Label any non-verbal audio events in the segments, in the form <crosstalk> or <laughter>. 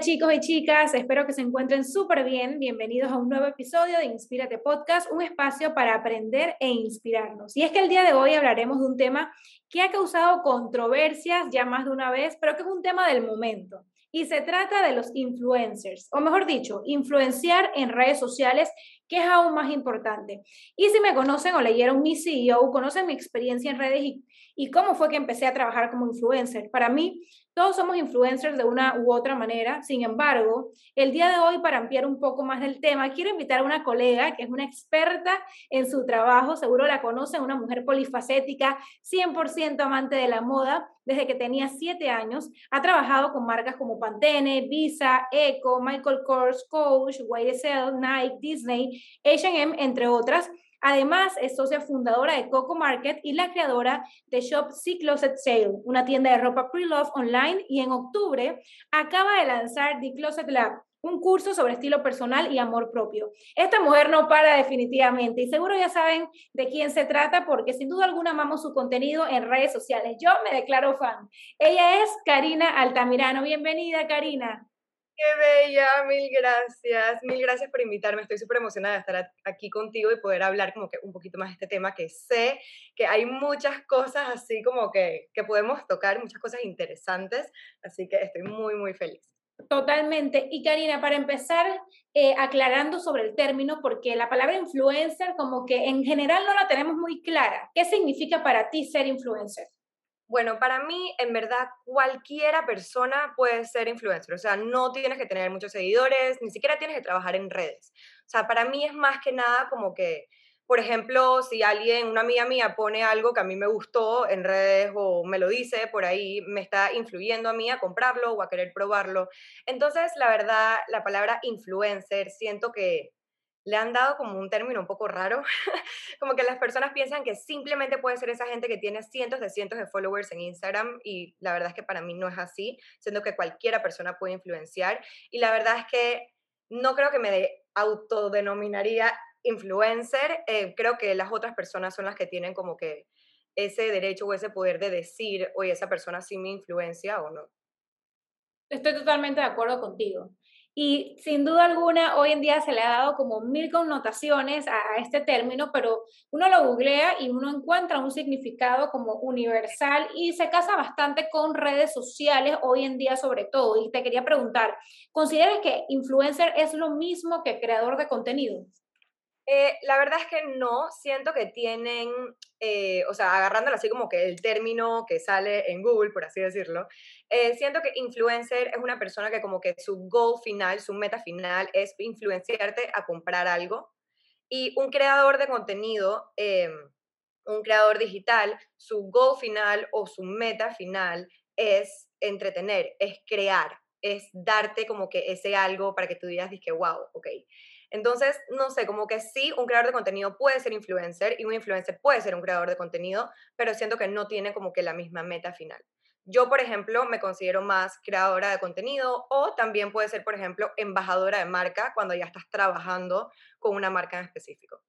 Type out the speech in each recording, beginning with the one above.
Chicos y chicas, espero que se encuentren súper bien. Bienvenidos a un nuevo episodio de Inspírate Podcast, un espacio para aprender e inspirarnos. Y es que el día de hoy hablaremos de un tema que ha causado controversias ya más de una vez, pero que es un tema del momento. Y se trata de los influencers, o mejor dicho, influenciar en redes sociales, que es aún más importante. Y si me conocen o leyeron mi CEO, conocen mi experiencia en redes y, y cómo fue que empecé a trabajar como influencer. Para mí, todos somos influencers de una u otra manera. Sin embargo, el día de hoy, para ampliar un poco más del tema, quiero invitar a una colega que es una experta en su trabajo. Seguro la conocen, una mujer polifacética, 100% amante de la moda. Desde que tenía 7 años, ha trabajado con marcas como Pantene, Visa, Eco, Michael Kors, Coach, YSL, Nike, Disney, H&M, entre otras Además, es socia fundadora de Coco Market y la creadora de Shop C Closet Sale, una tienda de ropa pre-love online y en octubre acaba de lanzar The Closet Lab, un curso sobre estilo personal y amor propio. Esta mujer no para definitivamente y seguro ya saben de quién se trata porque sin duda alguna amamos su contenido en redes sociales. Yo me declaro fan. Ella es Karina Altamirano. Bienvenida, Karina. Qué bella, mil gracias, mil gracias por invitarme. Estoy súper emocionada de estar aquí contigo y poder hablar como que un poquito más de este tema que sé que hay muchas cosas así como que, que podemos tocar, muchas cosas interesantes, así que estoy muy, muy feliz. Totalmente. Y Karina, para empezar, eh, aclarando sobre el término, porque la palabra influencer como que en general no la tenemos muy clara. ¿Qué significa para ti ser influencer? Bueno, para mí, en verdad, cualquiera persona puede ser influencer. O sea, no tienes que tener muchos seguidores, ni siquiera tienes que trabajar en redes. O sea, para mí es más que nada como que, por ejemplo, si alguien, una amiga mía, pone algo que a mí me gustó en redes o me lo dice por ahí, me está influyendo a mí a comprarlo o a querer probarlo. Entonces, la verdad, la palabra influencer, siento que le han dado como un término un poco raro, <laughs> como que las personas piensan que simplemente puede ser esa gente que tiene cientos de cientos de followers en Instagram y la verdad es que para mí no es así, siendo que cualquiera persona puede influenciar y la verdad es que no creo que me autodenominaría influencer, eh, creo que las otras personas son las que tienen como que ese derecho o ese poder de decir, oye, esa persona sí me influencia o no. Estoy totalmente de acuerdo contigo. Y sin duda alguna, hoy en día se le ha dado como mil connotaciones a, este término, pero uno lo googlea y uno encuentra un significado como universal y se casa bastante con redes sociales hoy en día sobre todo. Y te quería preguntar, ¿consideras que influencer es lo mismo que creador de contenido? Eh, la verdad es que no, siento que tienen, eh, o sea, agarrándolo así como que el término que sale en Google, por así decirlo, eh, siento que influencer es una persona que como que su goal final, su meta final es influenciarte a comprar algo. Y un creador de contenido, un creador digital, su goal final o su meta final es entretener, es crear, es darte como que ese algo para que tú digas, que wow, ok. Entonces, no sé, como que sí, un creador de contenido puede ser influencer y un influencer puede ser un creador de contenido, pero siento que no tiene como que la misma meta final. Yo, por ejemplo, me considero más creadora de contenido o también puede ser, por ejemplo, embajadora de marca cuando ya estás trabajando con una marca en específico.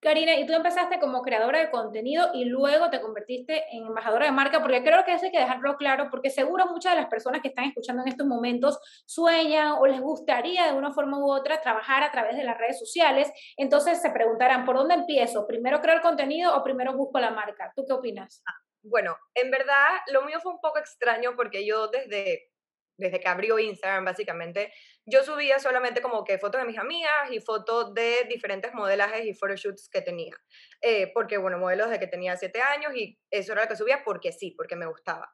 Karina, y tú empezaste como creadora de contenido y luego te convertiste en embajadora de marca, porque creo que eso hay que dejarlo claro, porque seguro muchas de las personas que están escuchando en estos momentos sueñan o les gustaría de una forma u otra trabajar a través de las redes sociales. Entonces se preguntarán, ¿por dónde empiezo? ¿Primero creo el contenido o primero busco la marca? ¿Tú qué opinas? Ah, bueno, en verdad lo mío fue un poco extraño porque yo desde desde que abrió Instagram, básicamente, yo subía solamente como que fotos de mis amigas y fotos de diferentes modelajes y photoshoots que tenía. Eh, porque, bueno, modelos de que tenía siete años y eso era lo que subía porque sí, porque me gustaba.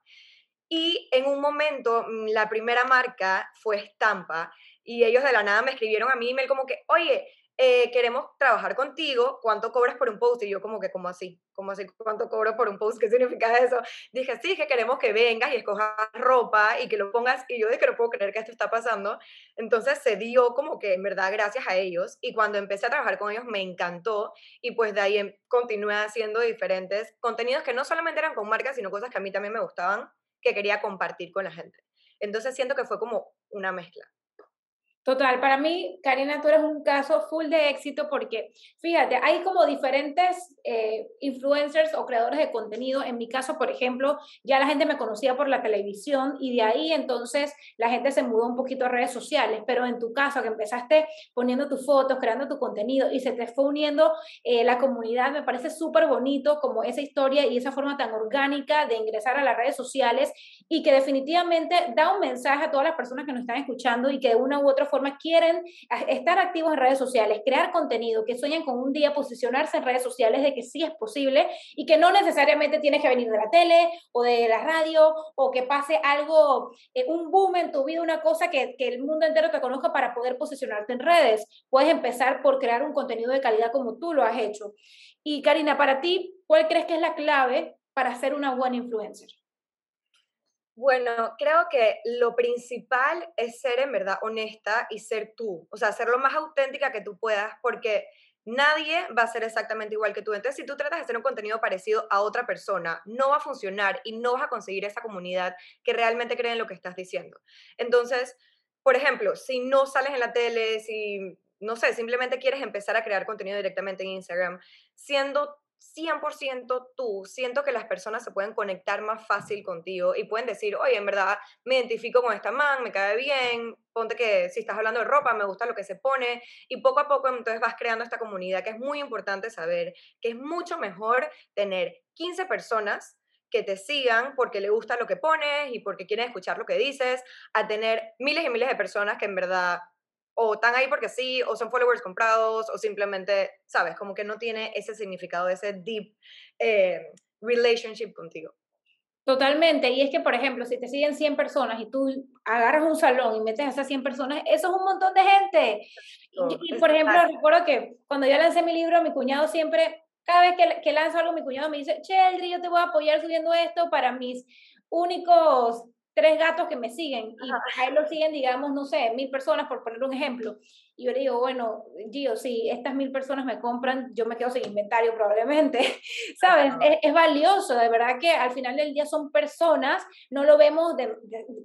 Y en un momento, mm, la primera marca fue Estampa y ellos de la nada me escribieron a mi email como que, oye, eh, queremos trabajar contigo, ¿cuánto cobras por un post? Y yo como que, como así? como así? ¿Cuánto cobro por un post? ¿Qué significa eso? Dije, sí, que queremos que vengas y escojas ropa y que lo pongas. Y yo dije, no puedo creer que esto está pasando. Entonces se dio como que, en verdad, gracias a ellos. Y cuando empecé a trabajar con ellos, me encantó. Y pues de ahí em, continué haciendo diferentes contenidos que no solamente eran con marcas, sino cosas que a mí también me gustaban, que quería compartir con la gente. Entonces siento que fue como una mezcla. Total, para mí, Karina, tú eres un caso full de éxito porque, fíjate, hay como diferentes eh, influencers o creadores de contenido. En mi caso, por ejemplo, ya la gente me conocía por la televisión y de ahí entonces la gente se mudó un poquito a redes sociales. Pero en tu caso, que empezaste poniendo tus fotos, creando tu contenido y se te fue uniendo eh, la comunidad, me parece súper bonito como esa historia y esa forma tan orgánica de ingresar a las redes sociales y que definitivamente da un mensaje a todas las personas que nos están escuchando y que de una u otra forma quieren estar activos en redes sociales, crear contenido, que sueñan con un día posicionarse en redes sociales de que sí es posible y que no necesariamente tienes que venir de la tele o de la radio o que pase algo, eh, un boom en tu vida, una cosa que, que el mundo entero te conozca para poder posicionarte en redes. Puedes empezar por crear un contenido de calidad como tú lo has hecho. Y Karina, para ti, ¿cuál crees que es la clave para ser una buena influencer? Bueno, creo que lo principal es ser en verdad honesta y ser tú, o sea, ser lo más auténtica que tú puedas, porque nadie va a ser exactamente igual que tú. Entonces, si tú tratas de hacer un contenido parecido a otra persona, no va a funcionar y no vas a conseguir esa comunidad que realmente cree en lo que estás diciendo. Entonces, por ejemplo, si no sales en la tele, si, no sé, simplemente quieres empezar a crear contenido directamente en Instagram, siendo 100% tú, siento que las personas se pueden conectar más fácil contigo y pueden decir, oye, en verdad me identifico con esta man, me cae bien, ponte que si estás hablando de ropa, me gusta lo que se pone y poco a poco entonces vas creando esta comunidad que es muy importante saber que es mucho mejor tener 15 personas que te sigan porque le gusta lo que pones y porque quieren escuchar lo que dices, a tener miles y miles de personas que en verdad o están ahí porque sí, o son followers comprados, o simplemente, ¿sabes? Como que no tiene ese significado, ese deep eh, relationship contigo. Totalmente, y es que, por ejemplo, si te siguen 100 personas y tú agarras un salón y metes a esas 100 personas, eso es un montón de gente. y, por ejemplo, recuerdo que cuando yo lancé mi libro, mi cuñado siempre, cada vez que, que lanzo algo, mi cuñado me dice, Cheldry, yo te voy a apoyar subiendo esto para mis únicos tres gatos que me siguen y a él lo siguen, digamos, no sé, mil personas, por poner un ejemplo. Y yo le digo, bueno, Gio, si estas mil personas me compran, yo me quedo sin inventario probablemente, <laughs> ¿sabes? Es, valioso, de verdad que al final del día son personas, no lo vemos, de,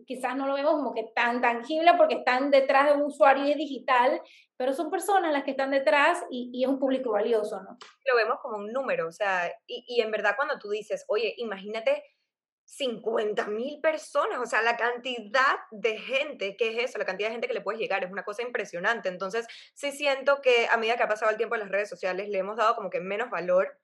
quizás no lo vemos como que tan tangible porque están detrás de un usuario digital, pero son personas las que están detrás y, y, es un público valioso, ¿no? Lo vemos como un número, o sea, y, y en verdad cuando tú dices, oye, imagínate 50 mil personas, o sea, la cantidad de gente, ¿qué es eso? La cantidad de gente que le puedes llegar es una cosa impresionante. Entonces, sí siento que a medida que ha pasado el tiempo en las redes sociales, le hemos dado como que menos valor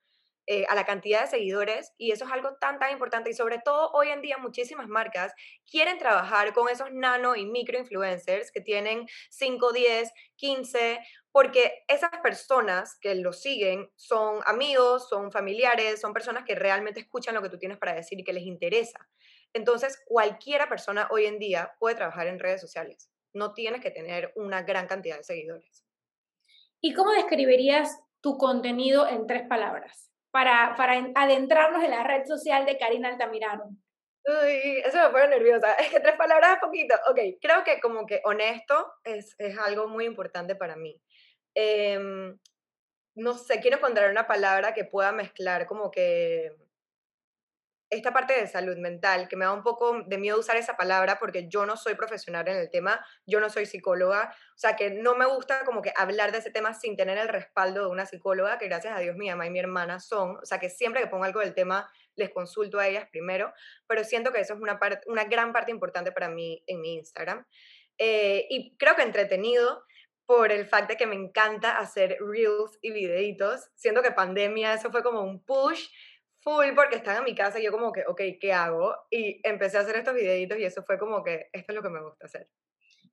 eh, a la cantidad de seguidores y eso es algo tan, tan importante y sobre todo hoy en día muchísimas marcas quieren trabajar con esos nano y micro influencers que tienen 5, 10, 15 porque esas personas que lo siguen son amigos, son familiares, son personas que realmente escuchan lo que tú tienes para decir y que les interesa. Entonces, cualquiera persona hoy en día puede trabajar en redes sociales. No tienes que tener una gran cantidad de seguidores. ¿Y cómo describirías tu contenido en tres palabras para, para adentrarnos en la red social de Karina Altamirano? Uy, eso me pone nerviosa. <laughs> Es que tres palabras es poquito. Ok, creo que como que honesto es, es algo muy importante para mí. Em, no sé, quiero encontrar una palabra que pueda mezclar como que esta parte de salud mental, que me da un poco de miedo usar esa palabra porque yo no soy profesional en el tema, yo no soy psicóloga, o sea que no me gusta como que hablar de ese tema sin tener el respaldo de una psicóloga, que gracias a Dios mi mamá y mi hermana son, o sea que siempre que pongo algo del tema les consulto a ellas primero, pero siento que eso es una, parte, una gran parte importante para mí en mi Instagram. Eh, y creo que entretenido, por el fact de que me encanta hacer reels y videitos. Siento que pandemia, eso fue como un push full porque estaba en mi casa y yo como que, ok, ¿qué hago? Y empecé a hacer estos videitos y eso fue como que, esto es lo que me gusta hacer.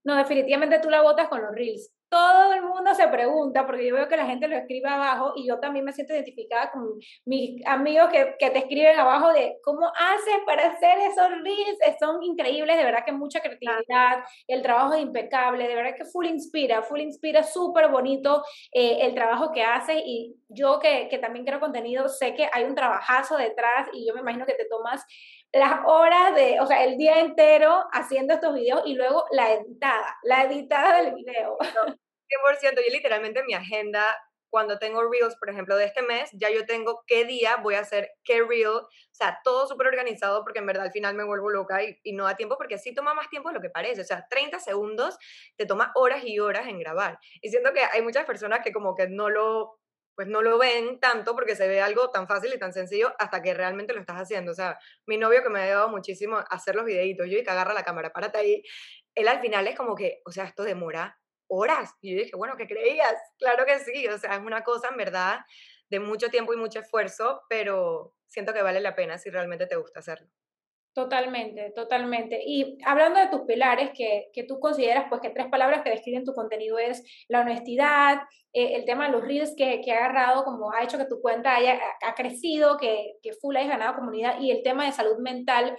No, definitivamente tú la botas con los reels. Todo el mundo se pregunta, porque yo veo que la gente lo escribe abajo y yo también me siento identificada con mis amigos que, que te escriben abajo de cómo haces para hacer esos reels, son increíbles, de verdad que mucha creatividad, el trabajo es impecable, de verdad que full inspira, full inspira, súper bonito eh, el trabajo que haces. Y yo que, que también creo contenido, sé que hay un trabajazo detrás y yo me imagino que te tomas las horas de, o sea, el día entero haciendo estos videos y luego la editada, la editada del video. 100%, yo literalmente mi agenda cuando tengo reels, por ejemplo, de este mes, ya yo tengo qué día voy a hacer qué reel, o sea, todo súper organizado porque en verdad al final me vuelvo loca y, y, no da tiempo porque sí toma más tiempo de lo que parece, o sea, 30 segundos te toma horas y horas en grabar. Y siento que hay muchas personas que como que no lo pues no lo ven tanto porque se ve algo tan fácil y tan sencillo hasta que realmente lo estás haciendo. O sea, mi novio que me ha ayudado muchísimo a hacer los videitos, yo y que agarra la cámara, párate ahí, él al final es como que, o sea, esto demora horas. Y yo dije, bueno, ¿qué creías? Claro que sí, o sea, es una cosa en verdad de mucho tiempo y mucho esfuerzo, pero siento que vale la pena si realmente te gusta hacerlo. Totalmente, totalmente. Y hablando de tus pilares, que, que, tú consideras pues que tres palabras que describen tu contenido es la honestidad, eh, el tema de los reels que, que, ha agarrado, como ha hecho que tu cuenta haya ha crecido, que, que full hayas ganado comunidad, y el tema de salud mental.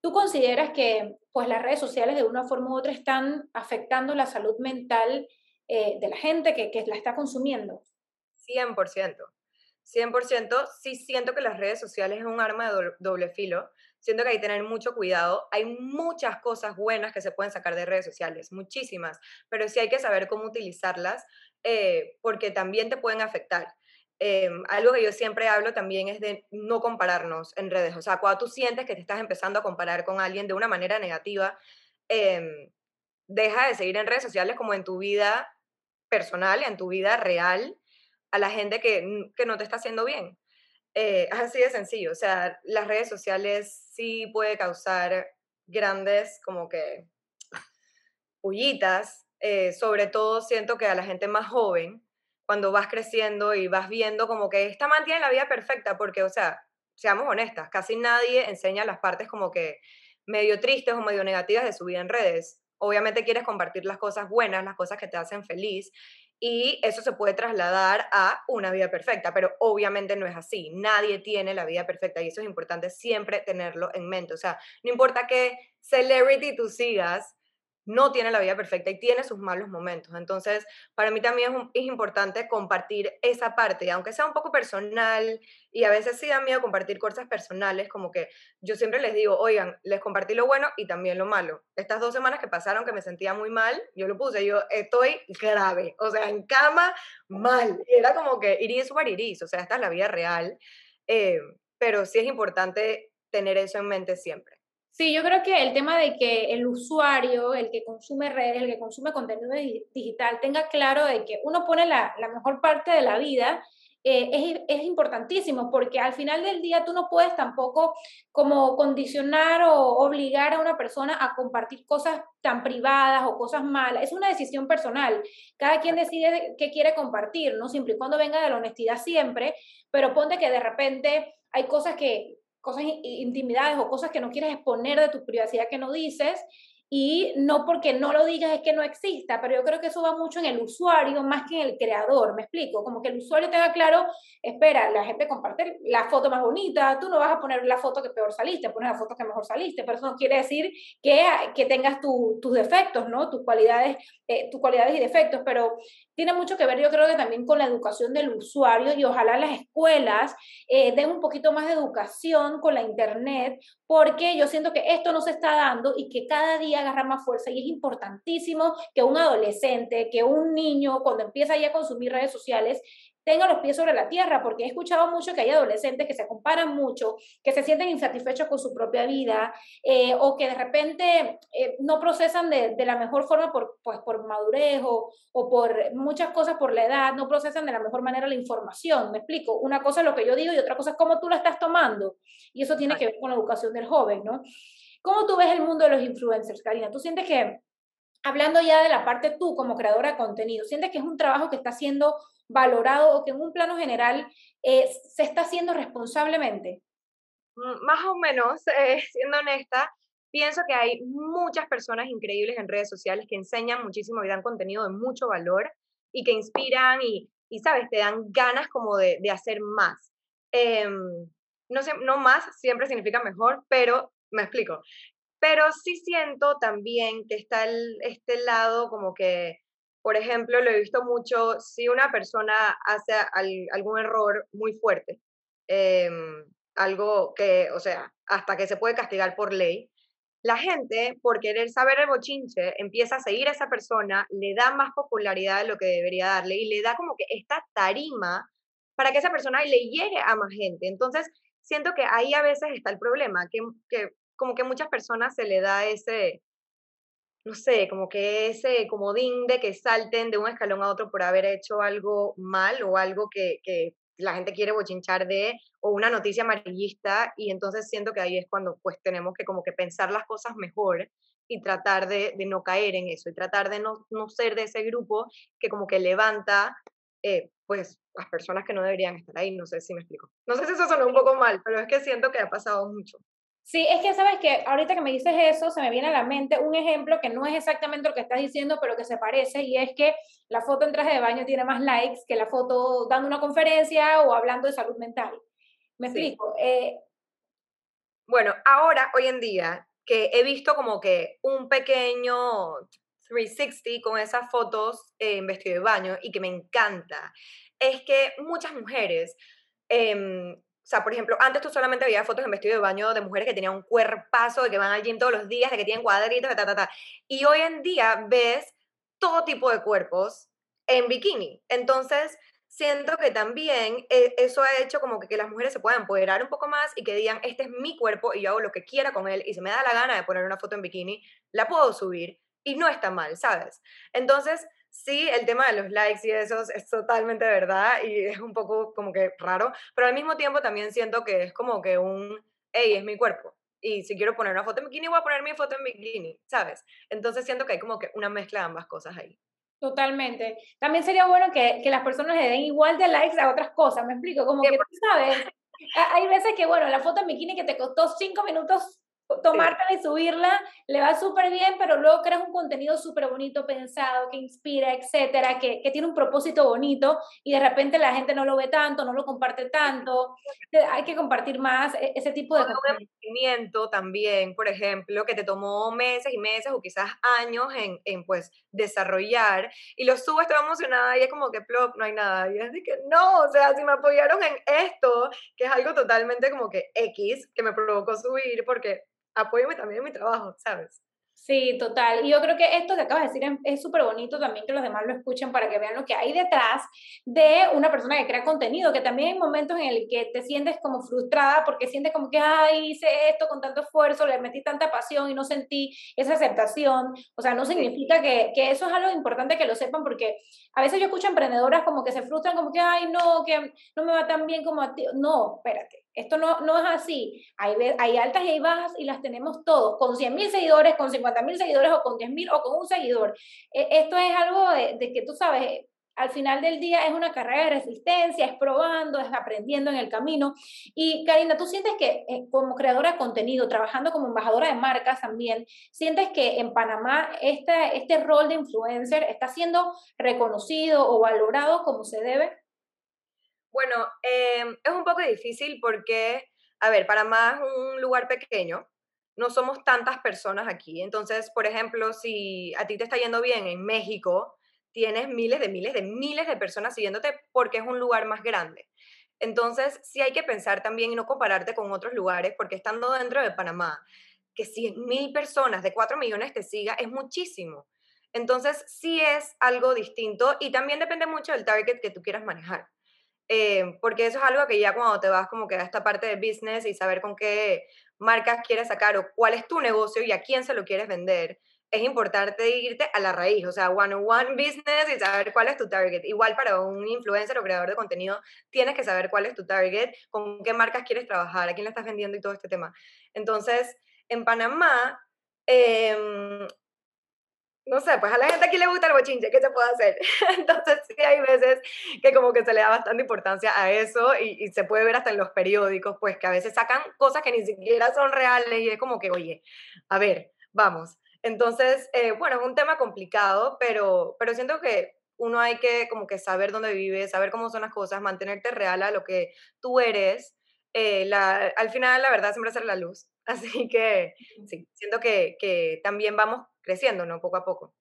¿Tú consideras que pues las redes sociales de una forma u otra están afectando la salud mental eh, de la gente que, que la está consumiendo? 100%. 100%, sí siento que las redes sociales es un arma de doble filo. Siento que hay que tener mucho cuidado. Hay muchas cosas buenas que se pueden sacar de redes sociales, muchísimas, pero sí hay que saber cómo utilizarlas eh, porque también te pueden afectar. Em, algo que yo siempre hablo también es de no compararnos en redes. O sea, cuando tú sientes que te estás empezando a comparar con alguien de una manera negativa, em, deja de seguir en redes sociales como en tu vida personal, en tu vida real, a la gente que, que no te está haciendo bien. Eh, así de sencillo. O sea, las redes sociales sí puede causar grandes como que pullitas. Eh, sobre todo siento que a la gente más joven, cuando vas creciendo y vas viendo como que esta mantiene la vida perfecta, porque, o sea, seamos honestas, casi nadie enseña las partes como que medio tristes o medio negativas de su vida en redes. Obviamente quieres compartir las cosas buenas, las cosas que te hacen feliz, y eso se puede trasladar a una vida perfecta, pero obviamente no es así. Nadie tiene la vida perfecta y eso es importante siempre tenerlo en mente. O sea, no importa qué celebrity tú sigas, no tiene la vida perfecta y tiene sus malos momentos. Entonces, para mí también es, importante compartir esa parte, aunque sea un poco personal y a veces sí da miedo compartir cosas personales, como que yo siempre les digo, oigan, les compartí lo bueno y también lo malo. Estas dos semanas que pasaron que me sentía muy mal, yo lo puse, yo estoy grave, o sea, en cama, mal. Y era como que iris super iris, o sea, esta es la vida real, eh, pero sí es importante tener eso en mente siempre. Sí, yo creo que el tema de que el usuario, el que consume redes, el que consume contenido digital, tenga claro de que uno pone la, la mejor parte de la vida, eh, es, es, importantísimo, porque al final del día tú no puedes tampoco como condicionar o obligar a una persona a compartir cosas tan privadas o cosas malas. Es una decisión personal. Cada quien decide qué quiere compartir, ¿no? Siempre y cuando venga de la honestidad siempre, pero ponte que de repente hay cosas que cosas, intimidades o cosas que no quieres exponer de tu privacidad que no dices y no porque no lo digas es que no exista, pero yo creo que eso va mucho en el usuario más que en el creador, me explico, como que el usuario tenga claro, espera, la gente comparte la foto más bonita, tú no vas a poner la foto que peor saliste, pones la foto que mejor saliste, pero eso no quiere decir que, que tengas tus defectos, ¿no? Tus cualidades, eh, tus cualidades y defectos, pero tiene mucho que ver yo creo que también con la educación del usuario y ojalá las escuelas eh, den un poquito más de educación con la internet, porque yo siento que esto no se está dando y que cada día agarra más fuerza y es importantísimo que un adolescente, que un niño cuando empieza ya a consumir redes sociales, tenga los pies sobre la tierra, porque he escuchado mucho que hay adolescentes que se comparan mucho, que se sienten insatisfechos con su propia vida, eh, o que de repente eh, no procesan de, de, la mejor forma por, pues, por madurez o, o, por muchas cosas por la edad, no procesan de la mejor manera la información. Me explico, una cosa es lo que yo digo y otra cosa es cómo tú la estás tomando, y eso tiene que ver con la educación del joven, ¿no? ¿Cómo tú ves el mundo de los influencers, Karina? ¿Tú sientes que, hablando ya de la parte tú como creadora de contenido, sientes que es un trabajo que está siendo valorado o que en un plano general eh, se está haciendo responsablemente? Mm, más o menos, <laughs> eh, siendo honesta, pienso que hay muchas personas increíbles en redes sociales que enseñan muchísimo y dan contenido de mucho valor y que inspiran y, y sabes, te dan ganas como de, de hacer más. Eh, no, sé, no más siempre significa mejor, pero me explico. Pero sí siento también que está el, este lado como que por ejemplo, lo he visto mucho, si una persona hace algún error muy fuerte, em, algo que, o sea, hasta que se puede castigar por ley, la gente, por querer saber el bochinche, empieza a seguir a esa persona, le da más popularidad de lo que debería darle y le da como que esta tarima para que esa persona le llegue a más gente. Entonces, siento que ahí a veces está el problema, que, que como que muchas personas se le da ese, no sé, como que ese comodín de que salten de un escalón a otro por haber hecho algo mal o algo que, que la gente quiere bochinchar de, o una noticia amarillista, y entonces siento que ahí es cuando pues tenemos que como que pensar las cosas mejor y tratar de, de no caer en eso, y tratar de no, no, ser de ese grupo que como que levanta eh, pues las personas que no deberían estar ahí, no sé si me explico. No sé si eso suena un poco mal, pero es que siento que ha pasado mucho. Sí, es que sabes que ahorita que me dices eso, se me viene a la mente un ejemplo que no es exactamente lo que estás diciendo, pero que se parece, y es que la foto en traje de baño tiene más likes que la foto dando una conferencia o hablando de salud mental. ¿Me explico? Eh, bueno, ahora, hoy en día, que he visto como que un pequeño 360 con esas fotos en vestido de baño y que me encanta, es que muchas mujeres... Eh, o sea, por ejemplo, antes tú solamente veías fotos en vestido de baño de mujeres que tenían un cuerpazo, de que van al gym todos los días, de que tienen cuadritos, ta, ta, ta. Y hoy en día ves todo tipo de cuerpos en bikini. Entonces, siento que también eh, eso ha hecho como que, que, las mujeres se puedan empoderar un poco más y que digan, este es mi cuerpo y yo hago lo que quiera con él y si me da la gana de poner una foto en bikini, la puedo subir y no está mal, ¿sabes? Entonces, sí, el tema de los likes y eso es totalmente verdad y es un poco como que raro, pero al mismo tiempo también siento que es como que un, hey, es mi cuerpo. Y si quiero poner una foto en bikini, voy a poner mi foto en bikini, ¿sabes? Entonces siento que hay como que una mezcla de ambas cosas ahí. Totalmente. También sería bueno que, que las personas le den igual de likes a otras cosas, ¿me explico? Como que, tú sabes, hay veces que, bueno, la foto en bikini que te costó cinco minutos tomártela y subirla, le va súper bien, pero luego creas un contenido súper bonito, pensado, que inspira, etcétera, que, que, tiene un propósito bonito y de repente la gente no lo ve tanto, no lo comparte tanto. Hay que compartir más e, ese tipo de Un también, por ejemplo, que te tomó meses y meses o quizás años en, en pues desarrollar y lo subes, toda emocionada y es como que plop, no hay nada. Y es de que no, o sea, si me apoyaron en esto, que es algo totalmente como que X, que me provocó subir porque apóyame también en mi trabajo, ¿sabes? Sí, total. Y yo creo que esto que acabas de decir es súper bonito también que los demás lo escuchen para que vean lo que hay detrás de una persona que crea contenido, que también hay momentos en el que te sientes como frustrada porque sientes como que, ay, hice esto con tanto esfuerzo, le metí tanta pasión y no sentí esa aceptación. O sea, no significa que, que eso es algo importante que lo sepan porque a veces yo escucho emprendedoras como que se frustran, como que, ay, no, que no me va tan bien como a ti. No, espérate esto no, no es así. Hay, hay altas y hay bajas y las tenemos todos, con 100 mil seguidores, con 50 mil seguidores o con 10 mil o con un seguidor. E, esto es algo de, de, que tú sabes, al final del día es una carrera de resistencia, es probando, es aprendiendo en el camino. Y Karina, ¿tú sientes que eh, como creadora de contenido, trabajando como embajadora de marcas también, sientes que en Panamá este, este rol de influencer está siendo reconocido o valorado como se debe? Bueno, em, es un poco difícil porque, a ver, Panamá es un lugar pequeño, no somos tantas personas aquí. Entonces, por ejemplo, si a ti te está yendo bien en México, tienes miles de miles de miles de personas siguiéndote porque es un lugar más grande. Entonces, sí hay que pensar también y no compararte con otros lugares, porque estando dentro de Panamá, que 100 mil personas de 4 millones te siga es muchísimo. Entonces, sí es algo distinto y también depende mucho del target que tú quieras manejar. Eh, porque eso es algo que ya cuando te vas como que a esta parte de business y saber con qué marcas quieres sacar o cuál es tu negocio y a quién se lo quieres vender, es importante irte a la raíz, o sea, one-on-one business y saber cuál es tu target. Igual para un influencer o creador de contenido, tienes que saber cuál es tu target, con qué marcas quieres trabajar, a quién le estás vendiendo y todo este tema. Entonces, en Panamá, eh, no sé, pues a la gente aquí le gusta el bochinche, ¿qué se puede hacer? <laughs> Entonces sí hay veces que como que se le da bastante importancia a eso y, se puede ver hasta en los periódicos, pues que a veces sacan cosas que ni siquiera son reales y es como que, oye, a ver, vamos. Entonces, eh, bueno, es un tema complicado, pero, pero siento que uno hay que como que saber dónde vive, saber cómo son las cosas, mantenerte real a lo que tú eres. Eh, la, al final, la verdad, siempre ser la luz. <laughs> Así que sí, siento que, que también vamos creciendo, ¿no? Poco a poco.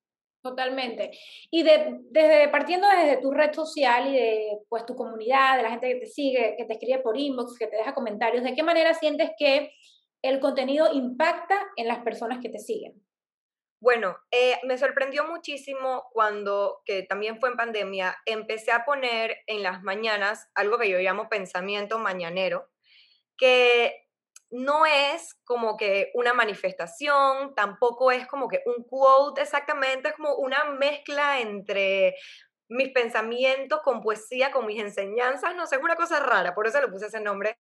Totalmente. Y de, desde partiendo desde tu red social y de pues tu comunidad, de la gente que te sigue, que te escribe por inbox, que te deja comentarios, ¿de qué manera sientes que el contenido impacta en las personas que te siguen? Bueno, eh, me sorprendió muchísimo cuando, que también fue en pandemia, empecé a poner en las mañanas algo que yo llamo pensamiento mañanero, que no es como que una manifestación, tampoco es como que un quote exactamente, es como una mezcla entre mis pensamientos con poesía, con mis enseñanzas, no sé, es una cosa rara, por eso le puse ese nombre.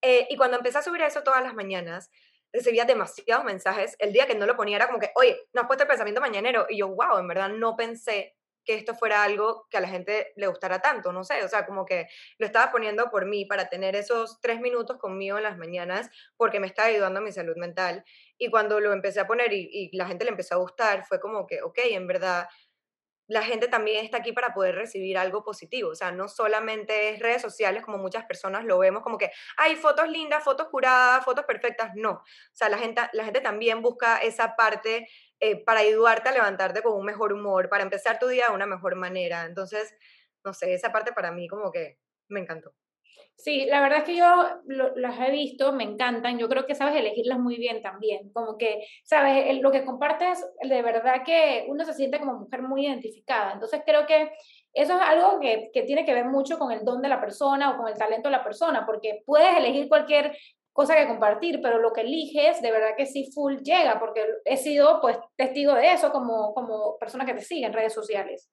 Eh, y cuando empecé a subir eso todas las mañanas, recibía demasiados mensajes. El día que no lo ponía era como que, oye, no has puesto el pensamiento mañanero. Y yo, wow, en verdad no pensé que esto fuera algo que a la gente le gustara tanto, no sé, o sea, como que lo estaba poniendo por mí para tener esos tres minutos conmigo en las mañanas porque me estaba ayudando a mi salud mental. Y cuando lo empecé a poner y, la gente le empezó a gustar, fue como que, ok, en verdad la gente también está aquí para poder recibir algo positivo. O sea, no solamente es redes sociales como muchas personas lo vemos, como que hay fotos lindas, fotos curadas, fotos perfectas. No. O sea, la gente, la gente también busca esa parte eh, para ayudarte a levantarte con un mejor humor, para empezar tu día de una mejor manera. Entonces, no sé, esa parte para mí como que me encantó. Sí, la verdad es que yo las he visto, me encantan, yo creo que sabes elegirlas muy bien también, como que, sabes, lo que compartes, de verdad que uno se siente como mujer muy identificada, entonces creo que eso es algo que, que tiene que ver mucho con el don de la persona o con el talento de la persona, porque puedes elegir cualquier cosa que compartir, pero lo que eliges, de verdad que sí full llega, porque he sido pues testigo de eso como, como persona que te sigue en redes sociales.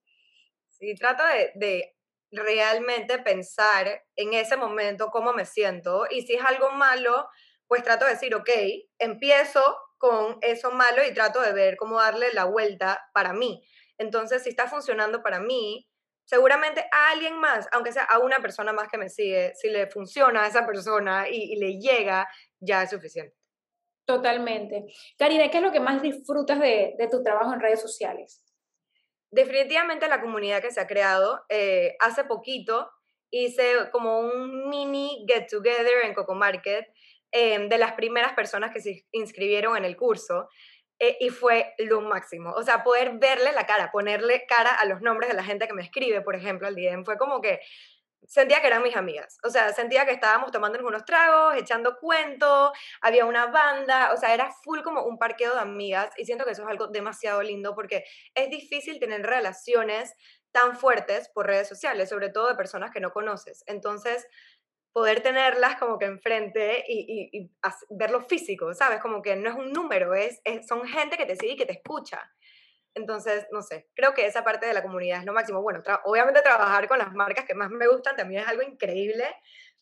Sí, trato de, de realmente pensar en ese momento cómo me siento y si es algo malo, pues trato de decir, ok, empiezo con eso malo y trato de ver cómo darle la vuelta para mí. Entonces, si está funcionando para mí, seguramente a alguien más, aunque sea a una persona más que me sigue, si le funciona a esa persona y, le llega, ya es suficiente. Totalmente. Karina, ¿qué es lo que más disfrutas de, de tu trabajo en redes sociales? definitivamente la comunidad que se ha creado, eh, hace poquito hice como un mini get together en Coco Market em, de las primeras personas que se inscribieron en el curso. Eh, y fue lo máximo. O sea, poder verle la cara, ponerle cara a los nombres de la gente que me escribe, por ejemplo, al DM, fue como que sentía que eran mis amigas. O sea, sentía que estábamos tomando unos tragos, echando cuentos, había una banda, o sea, era full como un parqueo de amigas y siento que eso es algo demasiado lindo porque es difícil tener relaciones tan fuertes por redes sociales, sobre todo de personas que no conoces. Entonces, poder tenerlas como que enfrente y, y, verlo físico, ¿sabes? Como que no es un número, es, es, son gente que te sigue y que te escucha. Entonces, no sé, creo que esa parte de la comunidad es lo máximo. Bueno, obviamente trabajar con las marcas que más me gustan también es algo increíble,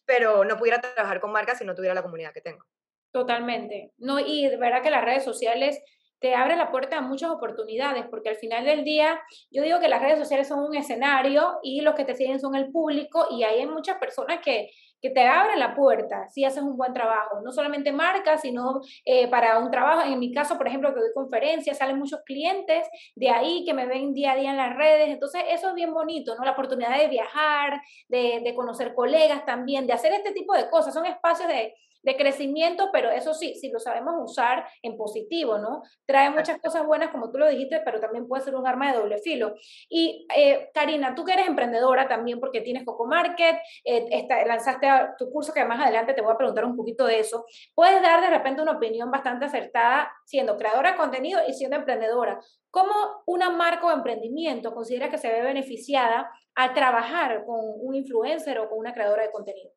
pero no pudiera trabajar con marcas si no tuviera la comunidad que tengo. Totalmente. No, y de verdad que las redes sociales te abren la puerta a muchas oportunidades, porque al final del día, yo digo que las redes sociales son un escenario y los que te siguen son el público y hay muchas personas que que te abre la puerta si haces un buen trabajo, no solamente marcas, sino eh, para un trabajo, en mi caso, por ejemplo, que doy conferencias, salen muchos clientes de ahí que me ven día a día en las redes, entonces eso es bien bonito, ¿no? La oportunidad de viajar, de, de conocer colegas también, de hacer este tipo de cosas, son espacios de, de crecimiento, pero eso sí, si lo sabemos usar en positivo, ¿no? Trae muchas cosas buenas, como tú lo dijiste, pero también puede ser un arma de doble filo. Y eh, Karina, tú que eres emprendedora también porque tienes Coco Market, eh, lanzaste tu curso que más adelante te voy a preguntar un poquito de eso, puedes dar de repente una opinión bastante acertada siendo creadora de contenido y siendo emprendedora. ¿Cómo una marca o emprendimiento considera que se ve beneficiada al trabajar con un influencer o con una creadora de contenido?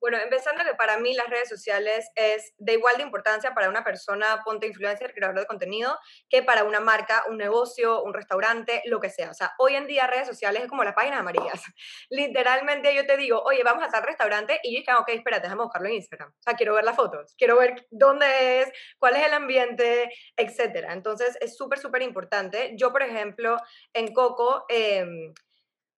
Bueno, empezando que para mí las redes sociales es de igual de importancia para una persona, ponte influencer, creador de contenido, que para una marca, un negocio, un restaurante, lo que sea. O sea, hoy en día redes sociales es como las páginas amarillas. <laughs> Literalmente yo te digo, oye, vamos a tal restaurante y yo digo, ok, espérate, déjame buscarlo en Instagram. O sea, quiero ver las fotos, quiero ver <laughs> dónde es, cuál es el ambiente, etcétera. Entonces es súper, súper importante. Yo, por ejemplo, en Coco, eh,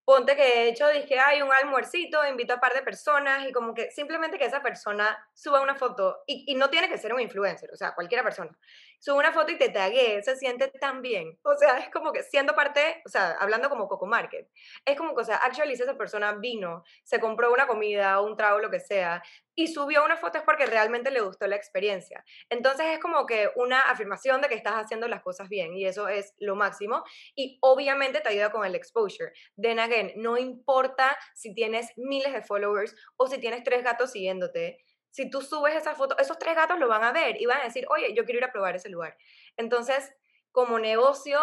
ponte que de hecho dije, hay un almuercito, invito a un par de personas y como que simplemente que esa persona suba una foto y, y no tiene que ser un influencer, o sea, cualquiera persona, sube una foto y te tague, se siente tan bien. O sea, es como que siendo parte, o sea, hablando como Coco Market, es como que, o sea, actually esa persona vino, se compró una comida, un trago, lo que sea, y subió una foto es porque realmente le gustó la experiencia. Entonces es como que una afirmación de que estás haciendo las cosas bien y eso es lo máximo. Y obviamente te ayuda con el exposure. Then again, no importa si tienes miles de followers o si tienes tres gatos siguiéndote, si tú subes esa foto, esos tres gatos lo van a ver y van a decir, oye, yo quiero ir a probar ese lugar. Entonces, como negocio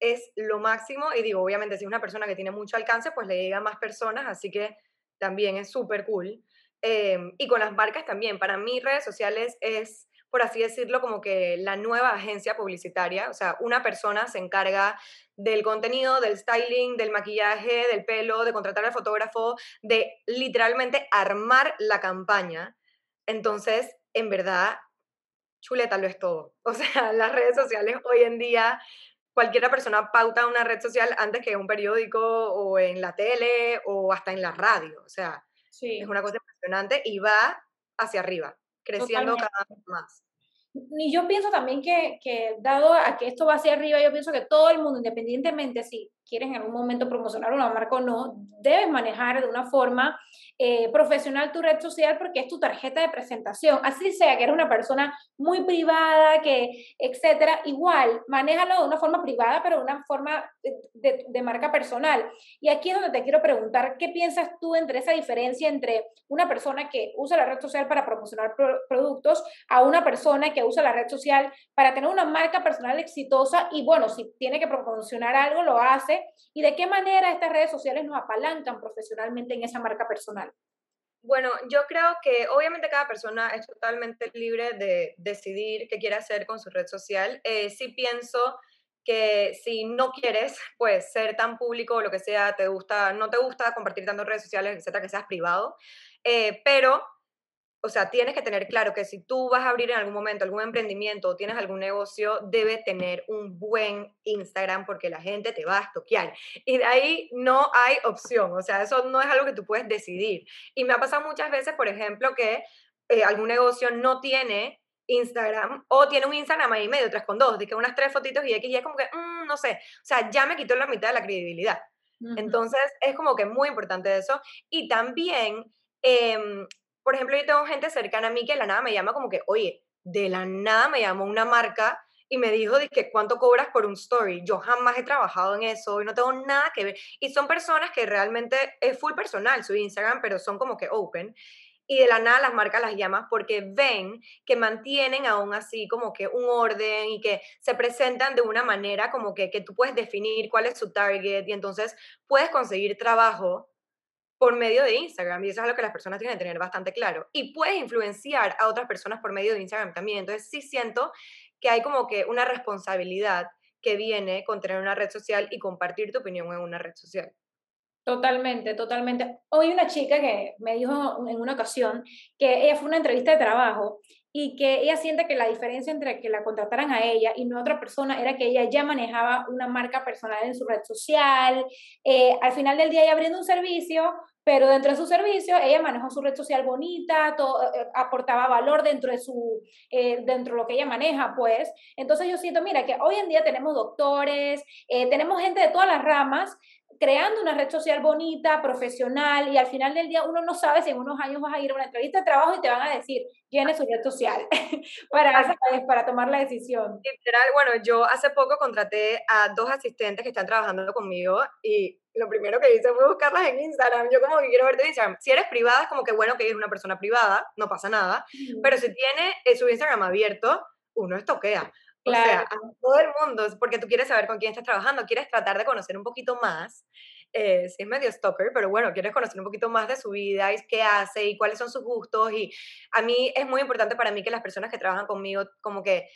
es lo máximo y digo, obviamente si es una persona que tiene mucho alcance, pues le llega a más personas, así que también es súper cool. Em, y con las marcas también, para mí redes sociales es, por así decirlo, como que la nueva agencia publicitaria, o sea, una persona se encarga del contenido, del styling, del maquillaje, del pelo, de contratar al fotógrafo, de literalmente armar la campaña. Entonces, en verdad, chuleta lo es todo. <laughs> O sea, las redes sociales hoy en día, cualquiera persona pauta una red social antes que un periódico o en la tele o hasta en la radio. O sea, es una cosa impresionante y va hacia arriba, creciendo cada vez más. Y yo pienso también que, que, dado a que esto va hacia arriba, yo pienso que todo el mundo, independientemente si quieres en algún momento promocionar una marca o no, debes manejar de una forma eh, profesional tu red social porque es tu tarjeta de presentación. Así sea que eres una persona muy privada, que etcétera, igual, manéjalo de una forma privada, pero de una forma de, de, marca personal. Y aquí es donde te quiero preguntar, ¿qué piensas tú entre esa diferencia entre una persona que usa la red social para promocionar productos a una persona que usa la red social para tener una marca personal exitosa y bueno, si tiene que promocionar algo, lo hace y de qué manera estas redes sociales nos apalancan profesionalmente en esa marca personal. Bueno, yo creo que obviamente cada persona es totalmente libre de decidir qué quiere hacer con su red social. Eh, sí pienso que si no quieres, pues ser tan público o lo que sea, te gusta, no te gusta compartir tanto redes sociales, etcétera, que seas privado, eh, pero o sea, tienes que tener claro que si tú vas a abrir en algún momento algún emprendimiento o tienes algún negocio, debe tener un buen Instagram porque la gente te va a estoquear. Y de ahí no hay opción, o sea, eso no es algo que tú puedes decidir. Y me ha pasado muchas veces, por ejemplo, que eh, algún negocio no tiene Instagram o tiene un Instagram ahí medio, tres con dos, de que unas tres fotitos y X y es como que, mm, no sé, o sea, ya me quitó la mitad de la credibilidad. Entonces, es como que muy importante eso. Y también... Eh, por ejemplo, yo tengo gente cercana a mí que de la nada me llama como que, oye, de la nada me llamó una marca y me dijo que cuánto cobras por un story. Yo jamás he trabajado en eso y no tengo nada que ver. Y son personas que realmente es full personal su Instagram, pero son como que open. Y de la nada las marcas las llaman porque ven que mantienen aún así como que un orden y que se presentan de una manera como que, que tú puedes definir cuál es su target y entonces puedes conseguir trabajo por medio de Instagram y eso es lo que las personas tienen que tener bastante claro. Y puedes influenciar a otras personas por medio de Instagram también. Entonces sí siento que hay como que una responsabilidad que viene con tener una red social y compartir tu opinión en una red social. Totalmente, totalmente. Hoy una chica que me dijo en una ocasión que ella fue una entrevista de trabajo y que ella siente que la diferencia entre que la contrataran a ella y no a otra persona era que ella ya manejaba una marca personal en su red social, eh, al final del día ella abriendo un servicio, pero dentro de su servicio ella manejó su red social bonita, todo, eh, aportaba valor dentro de su, eh, dentro de lo que ella maneja, pues. Entonces yo siento, mira, que hoy en día tenemos doctores, tenemos gente de todas las ramas creando una red social bonita, profesional, y al final del día uno no sabe si en unos años vas a ir a una entrevista de trabajo y te van a decir, llene su red social <laughs> para, para tomar la decisión. Literal, bueno, yo hace poco contraté a dos asistentes que están trabajando conmigo y lo primero que hice fue buscarlas en Instagram. Yo como que quiero verte en Instagram. Si eres privada, es como que bueno que es una persona privada, no pasa nada, pero si tiene eh, su Instagram abierto, uno estoquea. O sea, a todo el mundo, porque tú quieres saber con quién estás trabajando, quieres tratar de conocer un poquito más. Eh, si es medio stalker, pero bueno, quieres conocer un poquito más de su vida y qué hace y cuáles son sus gustos. Y a mí es muy importante para mí que las personas que trabajan conmigo como que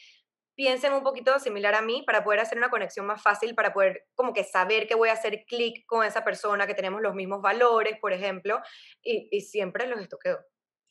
piensen un poquito similar a mí para poder hacer una conexión más fácil, para poder como que saber que voy a hacer clic con esa persona, que tenemos los mismos valores, por ejemplo, y, y siempre los estoqueo.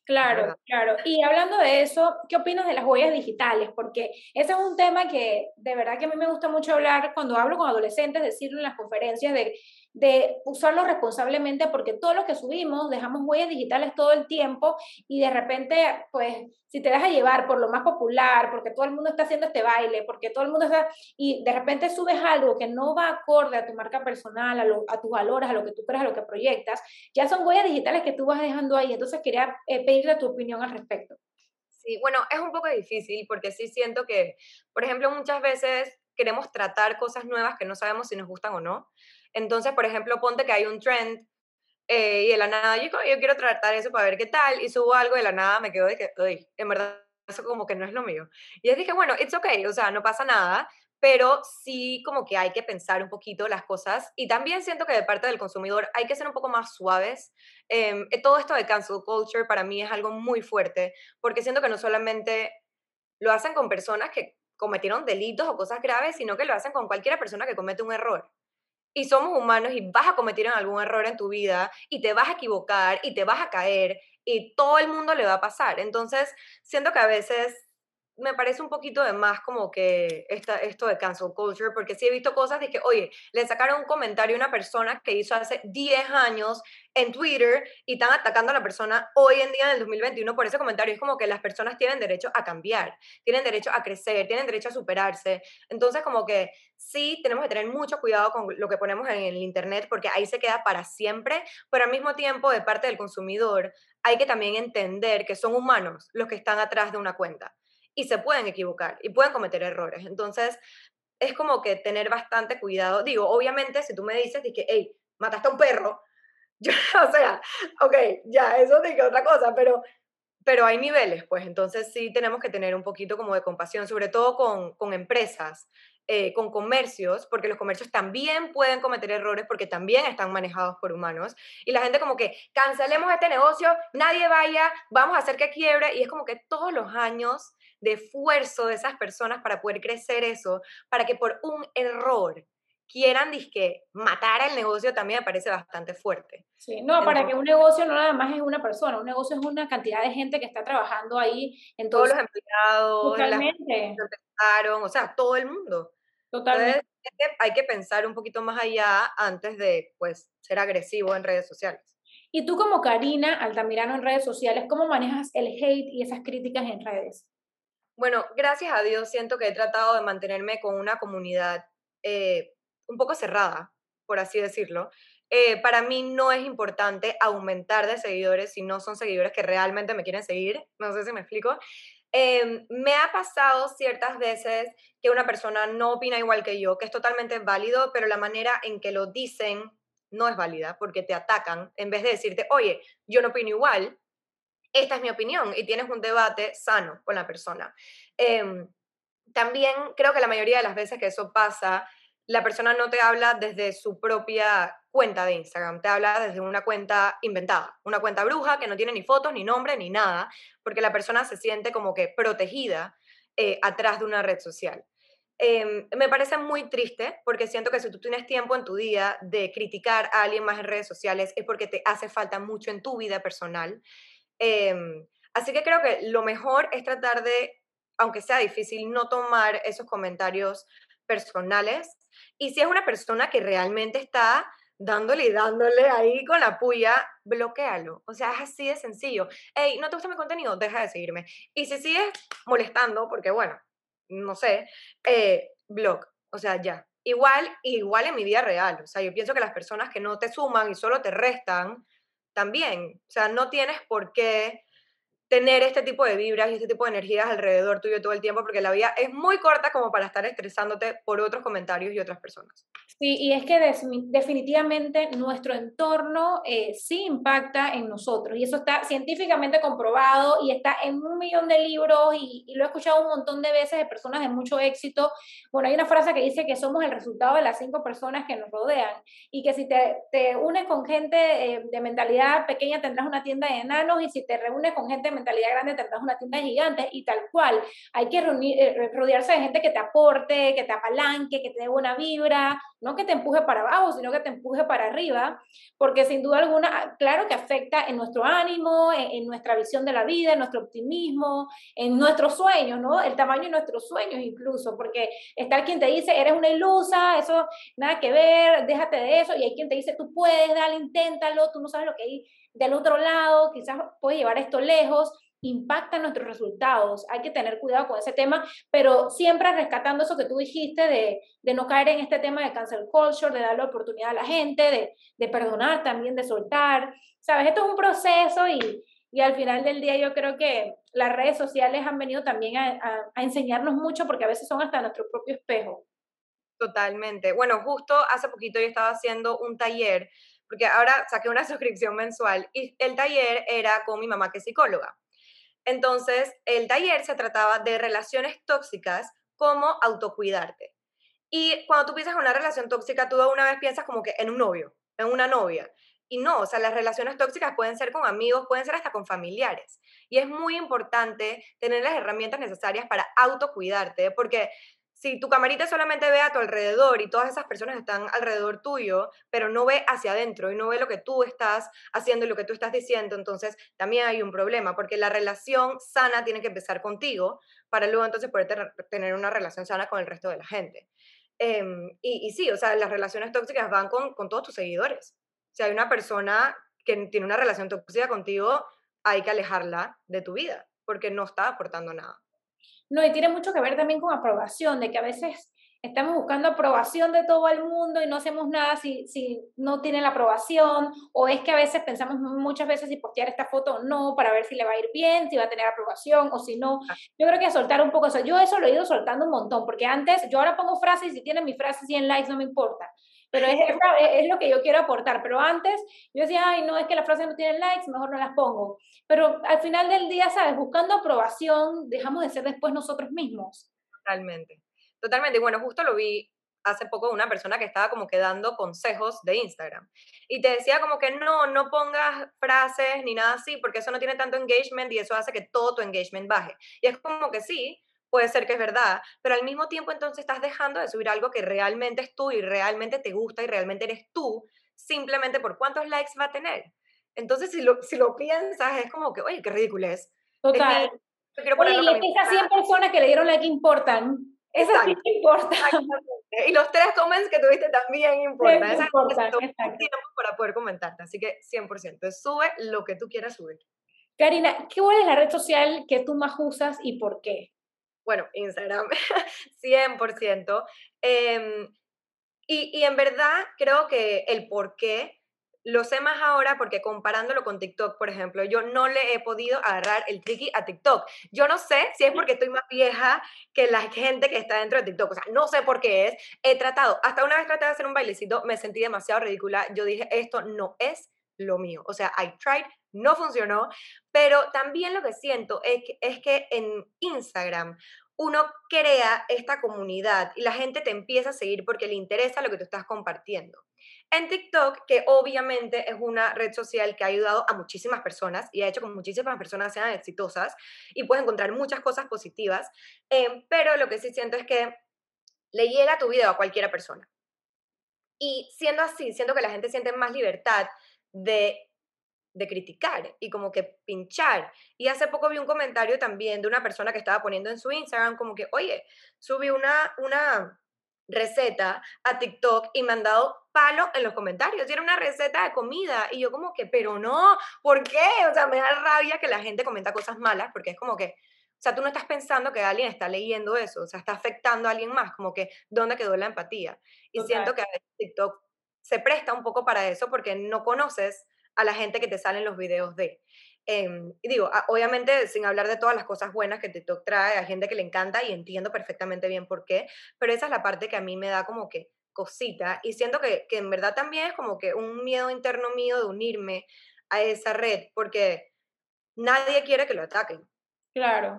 Claro, claro. Y hablando de eso, ¿qué opinas de las huellas digitales? Porque ese es un tema que de verdad que a mí me gusta mucho hablar cuando hablo con adolescentes, decirlo en las conferencias de de usarlo responsablemente porque todo lo que subimos dejamos huellas digitales todo el tiempo y de repente, pues, si te dejas llevar por lo más popular, porque todo el mundo está haciendo este baile, porque todo el mundo está, y de repente subes algo que no va acorde a tu marca personal, a, tus valores, a lo que tú crees, a lo que proyectas, ya son huellas digitales que tú vas dejando ahí. Entonces quería eh, pedirle tu opinión al respecto. Sí, bueno, es un poco difícil porque sí siento que, por ejemplo, muchas veces queremos tratar cosas nuevas que no sabemos si nos gustan o no. Entonces, por ejemplo, ponte que hay un trend eh, y de la nada, yo, quiero tratar eso para ver qué tal, y subo algo de la nada, me quedo de que, uy, en verdad, eso como que no es lo mío. Y es dije, bueno, it's okay, o sea, no pasa nada, pero sí como que hay que pensar un poquito las cosas y también siento que de parte del consumidor hay que ser un poco más suaves. Em, eh, todo esto de cancel culture para mí es algo muy fuerte porque siento que no solamente lo hacen con personas que cometieron delitos o cosas graves, sino que lo hacen con cualquier persona que comete un error. Y somos humanos y vas a cometer algún error en tu vida y te vas a equivocar y te vas a caer y todo el mundo le va a pasar. Entonces, siento que a veces me parece un poquito de más como que esta, esto de cancel culture, porque sí he visto cosas de que, oye, le sacaron un comentario a una persona que hizo hace 10 años en Twitter y están atacando a la persona hoy en día en el 2021 por ese comentario. Es como que las personas tienen derecho a cambiar, tienen derecho a crecer, tienen derecho a superarse. Entonces, como que sí tenemos que tener mucho cuidado con lo que ponemos en el Internet porque ahí se queda para siempre, pero al mismo tiempo, de parte del consumidor, hay que también entender que son humanos los que están atrás de una cuenta y se pueden equivocar y pueden cometer errores. Entonces, es como que tener bastante cuidado. Digo, obviamente, si tú me dices que, hey, mataste a un perro, <laughs> o sea, ok, ya, eso es otra cosa, pero, pero hay niveles, pues entonces sí tenemos que tener un poquito como de compasión, sobre todo con, con empresas, eh, con comercios, porque los comercios también pueden cometer errores porque también están manejados por humanos. Y la gente como que, cancelemos este negocio, nadie vaya, vamos a hacer que quiebre. Y es como que todos los años de esfuerzo de esas personas para poder crecer eso, para que por un error quieran disque matar el negocio también me parece bastante fuerte. Sí, no, para que un negocio no nada más es una persona, un negocio es una cantidad de gente que está trabajando ahí. en Todos los empleados, totalmente. o sea, todo el mundo. Totalmente. hay que pensar un poquito más allá antes de, pues, ser agresivo en redes sociales. Y tú como Karina Altamirano en redes sociales, ¿cómo manejas el hate y esas críticas en redes? Bueno, gracias a Dios siento que he tratado de mantenerme con una comunidad eh, un poco cerrada, por así decirlo. Eh, para mí no es importante aumentar de seguidores si no son seguidores que realmente me quieren seguir. No sé si me explico. Em, me ha pasado ciertas veces que una persona no opina igual que yo, que es totalmente válido, pero la manera en que lo dicen no es válida porque te atacan en vez de decirte, oye, yo no opino igual, esta es mi opinión y tienes un debate sano con la persona. Em, también creo que la mayoría de las veces que eso pasa, la persona no te habla desde su propia cuenta de Instagram, te habla desde una cuenta inventada, una cuenta bruja que no tiene ni fotos, ni nombre, ni nada, porque la persona se siente como que protegida eh, atrás de una red social. Em, me parece muy triste porque siento que si tú tienes tiempo en tu día de criticar a alguien más en redes sociales es porque te hace falta mucho en tu vida personal. Em, así que creo que lo mejor es tratar de, aunque sea difícil, no tomar esos comentarios personales y si es una persona que realmente está dándole y dándole ahí con la puya, bloquealo. O sea, es así de sencillo. Hey, ¿no te gusta mi contenido? Deja de seguirme. Y si sigues molestando, porque bueno, no sé, eh, blog. O sea, ya. Igual, igual en mi vida real. O sea, yo pienso que las personas que no te suman y solo te restan, también. O sea, no tienes por qué tener este tipo de vibras y este tipo de energías alrededor tuyo todo el tiempo, porque la vida es muy corta como para estar estresándote por otros comentarios y otras personas. Sí, y es que definitivamente nuestro entorno eh, sí impacta en nosotros, y eso está científicamente comprobado y está en un millón de libros y, lo he escuchado un montón de veces de personas de mucho éxito. Bueno, hay una frase que dice que somos el resultado de las cinco personas que nos rodean y que si te, te unes con gente eh, de mentalidad pequeña tendrás una tienda de enanos y si te reúnes con gente de mentalidad grande tendrás una tienda de gigantes y tal cual. Hay que reunir, eh, rodearse de gente que te aporte, que te apalanque, que te dé buena vibra, no que te empuje para abajo, sino que te empuje para arriba, porque sin duda alguna, ah, claro que afecta en nuestro ánimo, en, nuestra visión de la vida, en nuestro optimismo, en nuestros sueños, ¿no? El tamaño de nuestros sueños incluso, porque está quien te dice, eres una ilusa, eso nada que ver, déjate de eso, y hay quien te dice, tú puedes, dale, inténtalo, tú no sabes lo que hay del otro lado, quizás puedes llevar esto lejos, impacta nuestros resultados. Hay que tener cuidado con ese tema, pero siempre rescatando eso que tú dijiste de, de no caer en este tema de cancel culture, de darle oportunidad a la gente, de, de perdonar también, de soltar. Sabes, esto es un proceso y, y, al final del día yo creo que las redes sociales han venido también a, a enseñarnos mucho porque a veces son hasta nuestro propio espejo. Totalmente. Bueno, justo hace poquito yo estaba haciendo un taller porque ahora saqué una <laughs> suscripción mensual y el taller era con mi mamá que es psicóloga. Entonces, el taller se trataba de relaciones tóxicas, como autocuidarte. Y cuando tú piensas en una relación tóxica, tú una vez piensas como que en un novio, en una novia. Y no, o sea, las relaciones tóxicas pueden ser con amigos, pueden ser hasta con familiares. Y es muy importante tener las herramientas necesarias para autocuidarte, porque si tu camarita solamente ve a tu alrededor y todas esas personas están alrededor tuyo, pero no ve hacia adentro y no ve lo que tú estás haciendo y lo que tú estás diciendo, entonces también hay un problema, porque la relación sana tiene que empezar contigo para luego entonces poder tener una relación sana con el resto de la gente. Em, y, y, sí, o sea, las relaciones tóxicas van con, con todos tus seguidores. Si hay una persona que tiene una relación tóxica contigo, hay que alejarla de tu vida, porque no está aportando nada. No, y tiene mucho que ver también con aprobación, de que a veces estamos buscando aprobación de todo el mundo y no hacemos nada si, si no tiene la aprobación, o es que a veces pensamos muchas veces si postear esta foto o no, para ver si le va a ir bien, si va a tener aprobación o si no. Ah. Yo creo que soltar un poco eso. Yo eso lo he ido soltando un montón, porque antes yo ahora pongo frases y si tienen mis frases y en likes no me importa. Pero es, es, lo que yo quiero aportar. Pero antes yo decía, ay, no, es que las frases no tienen likes, mejor no las pongo. Pero al final del día, ¿sabes? Buscando aprobación, dejamos de ser después nosotros mismos. Totalmente. Totalmente. Y bueno, justo lo vi hace poco una persona que estaba como que dando consejos de Instagram. Y te decía como que no, no pongas frases ni nada así, porque eso no tiene tanto engagement y eso hace que todo tu engagement baje. Y es como que sí, puede ser que es verdad, pero al mismo tiempo entonces estás dejando de subir algo que realmente es tú y realmente te gusta y realmente eres tú, simplemente por cuántos likes va a tener. Entonces, si lo, si lo piensas, es como que, oye, qué ridículo es. Total. Es que, oye, y esas 100 personas que le dieron like importan. Esas sí importan. Y los tres comments que tuviste también <laughs> importan. Esas importan, tiempo para poder comentarte. Así que 100%. Sube lo que tú quieras subir. Karina, ¿cuál es la red social que tú más usas y por qué? Bueno, Instagram, <laughs> 100%. Em, y, y en verdad creo que el por qué lo sé más ahora porque comparándolo con TikTok, por ejemplo, yo no le he podido agarrar el tricky a TikTok. Yo no sé si es porque estoy más vieja que la gente que está dentro de TikTok. O sea, no sé por qué es. He tratado, hasta una vez traté de hacer un bailecito, me sentí demasiado ridícula. Yo dije, esto no es lo mío. O sea, I tried, no funcionó, pero también lo que siento es que, es que en Instagram uno crea esta comunidad y la gente te empieza a seguir porque le interesa lo que tú estás compartiendo. En TikTok, que obviamente es una red social que ha ayudado a muchísimas personas y ha hecho que muchísimas personas sean exitosas y puedes encontrar muchas cosas positivas, eh, pero lo que sí siento es que le llega tu video a cualquiera persona. Y siendo así, siento que la gente siente más libertad de de criticar y como que pinchar. Y hace poco vi un comentario también de una persona que estaba poniendo en su Instagram como que, oye, subí una, una receta a TikTok y me han dado palo en los comentarios. Y era una receta de comida. Y yo como que, pero no, ¿por qué? O sea, me da rabia que la gente comenta cosas malas porque es como que, o sea, tú no estás pensando que alguien está leyendo eso, o sea, está afectando a alguien más, como que, ¿dónde quedó la empatía? Y siento que a veces TikTok se presta un poco para eso porque no conoces a la gente que te salen los videos de. Y digo, obviamente sin hablar de todas las cosas buenas que TikTok trae, a gente que le encanta y entiendo perfectamente bien por qué, pero esa es la parte que a mí me da como que cosita y siento que, que en verdad también es como que un miedo interno mío de unirme a esa red porque nadie quiere que lo ataquen. Claro.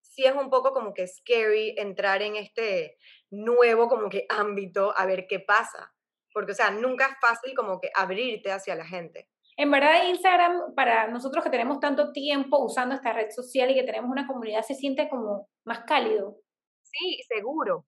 sí es un poco como que scary entrar en este nuevo como que ámbito a ver qué pasa. Porque, o sea, nunca es fácil como que abrirte hacia la gente. En verdad, Instagram, para nosotros que tenemos tanto tiempo usando esta red social y que tenemos una comunidad, se siente como más cálido. Sí, seguro.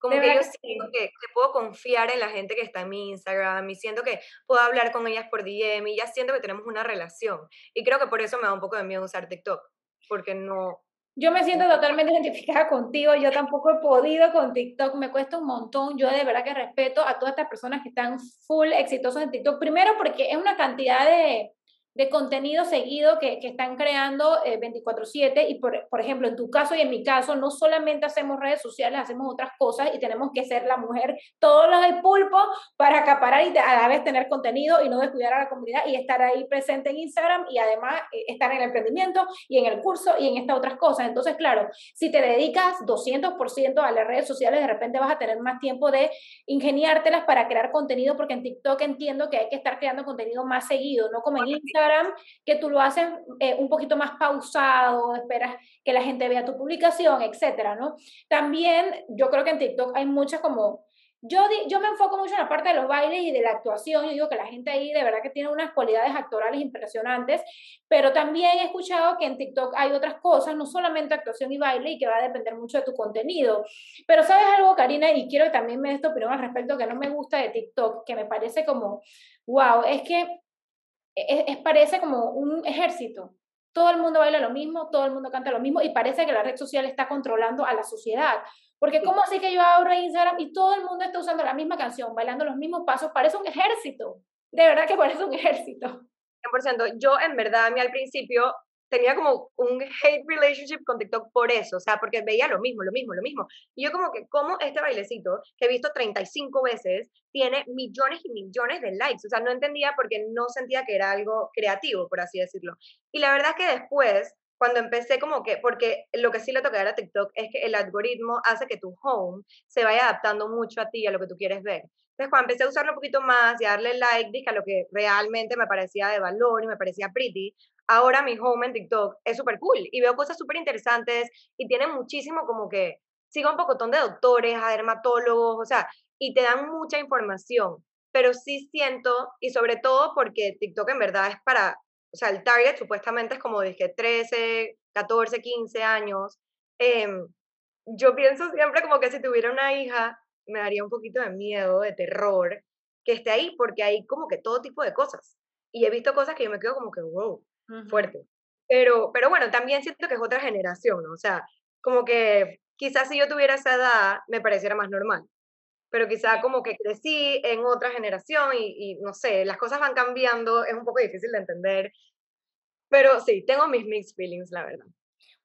Como que yo siento que, puedo confiar en la gente que está en mi Instagram y siento que puedo hablar con ellas por DM y ya siento que tenemos una relación. Y creo que por eso me da un poco de miedo usar TikTok, porque no, yo me siento totalmente <laughs> identificada contigo, yo tampoco he podido con TikTok, me cuesta un montón, yo de verdad que respeto a todas estas personas que están full exitosas en TikTok, primero porque es una cantidad de, de contenido seguido que, que están creando 24/7 eh, y por, por, ejemplo en tu caso y en mi caso no solamente hacemos redes sociales, hacemos otras cosas y tenemos que ser la mujer todos los del pulpo para acaparar y a la vez tener contenido y no descuidar a la comunidad y estar ahí presente en Instagram y además eh, estar en el emprendimiento y en el curso y en estas otras cosas. Entonces, claro, si te dedicas 200% a las redes sociales, de repente vas a tener más tiempo de ingeniártelas para crear contenido porque en TikTok entiendo que hay que estar creando contenido más seguido, no como en Instagram que tú lo haces eh, un poquito más pausado, esperas que la gente vea tu publicación, etcétera, ¿no? También yo creo que en TikTok hay muchas como yo, yo me enfoco mucho en la parte de los bailes y de la actuación. Yo digo que la gente ahí de verdad que tiene unas cualidades actorales impresionantes, pero también he escuchado que en TikTok hay otras cosas, no solamente actuación y baile, y que va a depender mucho de tu contenido. Pero sabes algo, Karina, y quiero que también me des tu opinión al respecto, que no me gusta de TikTok, que me parece como, wow, es que es, parece como un ejército. Todo el mundo baila lo mismo, todo el mundo canta lo mismo y parece que la red social está controlando a la sociedad. Porque ¿cómo así que yo abro Instagram y todo el mundo está usando la misma canción, bailando los mismos pasos? Parece un ejército. De verdad que parece un ejército. 100%. Yo en verdad, a mí al principio tenía como un hate relationship con TikTok por eso, o sea, porque veía lo mismo, lo mismo, lo mismo. Y yo como que, como este bailecito, que he visto 35 veces, tiene millones y millones de likes? O sea, no entendía porque no sentía que era algo creativo, por así decirlo. Y la verdad es que después, cuando empecé como que, porque lo que sí le toca a TikTok es que el algoritmo hace que tu home se vaya adaptando mucho a ti, a lo que tú quieres ver. Entonces, cuando empecé a usarlo un poquito más y a darle like, dije a lo que realmente me parecía de valor y me parecía pretty, ahora mi home en TikTok es súper cool y veo cosas súper interesantes y tiene muchísimo como que sigo un pocotón de doctores, a dermatólogos, o sea, y te dan mucha información, pero sí siento, y sobre todo porque TikTok en verdad es para, o sea, el target supuestamente es como dije 13, 14, 15 años. Em, yo pienso siempre como que si tuviera una hija, me daría un poquito de miedo, de terror, que esté ahí, porque hay como que todo tipo de cosas. Y he visto cosas que yo me quedo como que, wow, fuerte. Pero, pero bueno, también siento que es otra generación, ¿no? O sea, como que quizás si yo tuviera esa edad me pareciera más normal, pero quizá como que crecí en otra generación y, y, no sé, las cosas van cambiando, es un poco difícil de entender, pero sí, tengo mis mixed feelings, la verdad.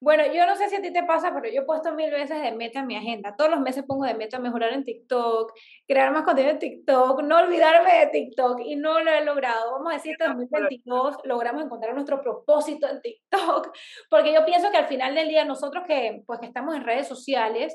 Bueno, yo no sé si a ti te pasa, pero yo he puesto mil veces de meta en mi agenda. Todos los meses pongo de meta mejorar en TikTok, crear más contenido en TikTok, no olvidarme de TikTok y no lo he logrado. Vamos a decir, este 2022 logramos encontrar nuestro propósito en TikTok, porque yo pienso que al final del día nosotros que, pues, que estamos en redes sociales,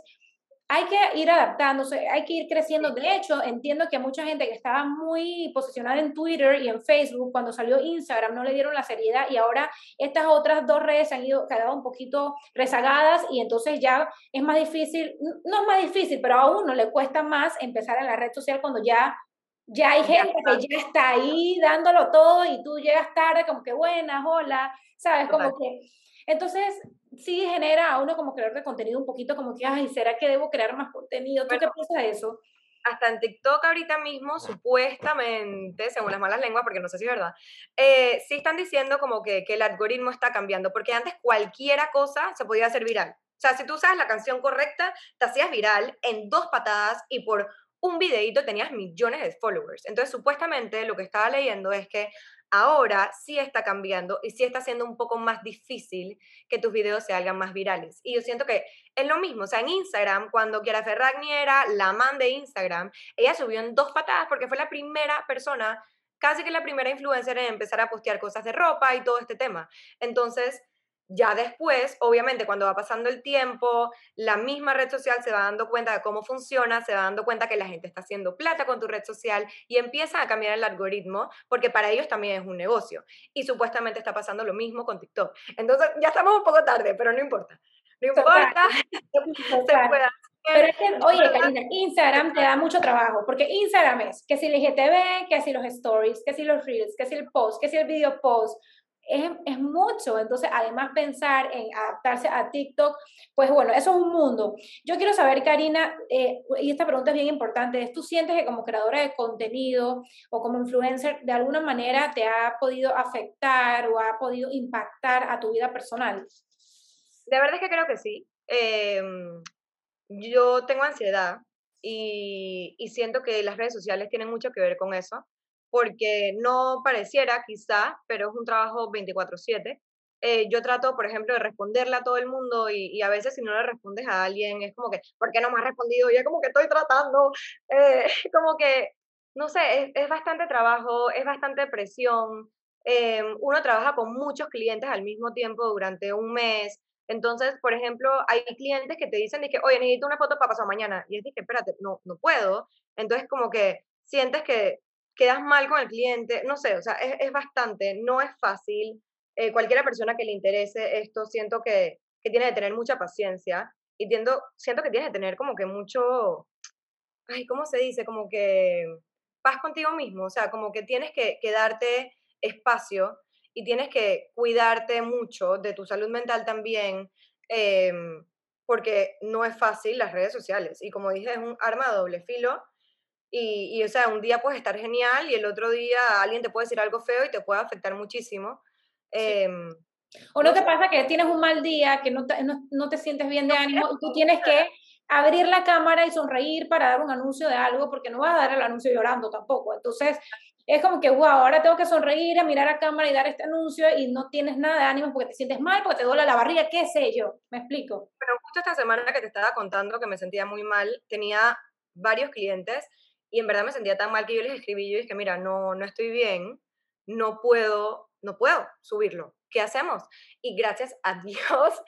hay que ir adaptándose, hay que ir creciendo. De hecho, entiendo que a mucha gente que estaba muy posicionada en Twitter y en Facebook, cuando salió Instagram, no le dieron la seriedad y ahora estas otras dos redes han ido quedado un poquito rezagadas y entonces ya es más difícil, no es más difícil, pero a uno le cuesta más empezar en la red social cuando ya ya hay gente que ya está ahí dándolo todo y tú llegas tarde como que buenas, hola, ¿sabes? Como que entonces, sí genera a uno como creador de contenido un poquito como que, ay, ¿será que debo crear más contenido? ¿Tú qué piensas de eso? Hasta en TikTok ahorita mismo, supuestamente, según las malas lenguas, porque no sé si es verdad, eh, sí están diciendo como que, que el algoritmo está cambiando, porque antes cualquiera cosa se podía hacer viral. O sea, si tú usas la canción correcta, te hacías viral en dos patadas y por un videito tenías millones de followers. Entonces, supuestamente lo que estaba leyendo es que ahora sí está cambiando y sí está siendo un poco más difícil que tus videos se hagan más virales. Y yo siento que es lo mismo, o sea, en Instagram, cuando Kiara Ferragni era la man de Instagram, ella subió en dos patadas porque fue la primera persona, casi que la primera influencer en empezar a postear cosas de ropa y todo este tema. Entonces, ya después, obviamente, cuando va pasando el tiempo, la misma red social se va dando cuenta de cómo funciona, se va dando cuenta que la gente está haciendo plata con tu red social y empieza a cambiar el algoritmo, porque para ellos también es un negocio. Y supuestamente está pasando lo mismo con TikTok. Entonces, ya estamos un poco tarde, pero no importa. No importa. <laughs> <laughs> Pero es que, oye, Karina, Instagram te da mucho trabajo, porque Instagram es que si el IGTV, que si los stories, que si los reels, que si el post, que si el video post, es, mucho. Entonces, además pensar en adaptarse a TikTok, pues bueno, eso es un mundo. Yo quiero saber, Karina, eh, y esta pregunta es bien importante, ¿tú sientes que como creadora de contenido o como influencer, de alguna manera te ha podido afectar o ha podido impactar a tu vida personal? De verdad es que creo que sí. Em, yo tengo ansiedad y, y siento que las redes sociales tienen mucho que ver con eso porque no pareciera quizá, pero es un trabajo 24/7. Eh, yo trato, por ejemplo, de responderle a todo el mundo y, a veces si no le respondes a alguien es como que, ¿por qué no me has respondido? Ya como que estoy tratando, <laughs> eh, como que, no sé, es, es, bastante trabajo, es bastante presión. Eh, uno trabaja con muchos clientes al mismo tiempo durante un mes. Entonces, por ejemplo, hay clientes que te dicen que, oye, necesito una foto para pasar mañana. Y es que, espérate, no, no puedo. Entonces, como que sientes que quedas mal con el cliente. No sé, o sea, es, es bastante, no es fácil. Eh, cualquiera persona que le interese esto, siento que, que tiene que tener mucha paciencia y tiendo, siento que tiene que tener como que mucho, ay, ¿cómo se dice? Como que paz contigo mismo, o sea, como que tienes que, que darte espacio y tienes que cuidarte mucho de tu salud mental también, em, porque no es fácil las redes sociales. Y como dije, es un arma de doble filo. Y, y, o sea, un día puedes estar genial y el otro día alguien te puede decir algo feo y te puede afectar muchísimo. Em, o no te pasa que tienes un mal día, que no te, no, no te sientes bien de ánimo y tú tienes que abrir la cámara y sonreír para dar un anuncio de algo, porque no vas a dar el anuncio llorando tampoco. Entonces, es como que, wow, ahora tengo que sonreír, a mirar a cámara y dar este anuncio y no tienes nada de ánimo porque te sientes mal, porque te duele la barriga, qué sé yo. ¿Me explico? Pero justo esta semana que te estaba contando que me sentía muy mal, tenía varios clientes y en verdad me sentía tan mal que yo les escribí yo dije, mira, no, no estoy bien, no puedo no puedo subirlo. ¿Qué hacemos? Y gracias a <laughs> Dios,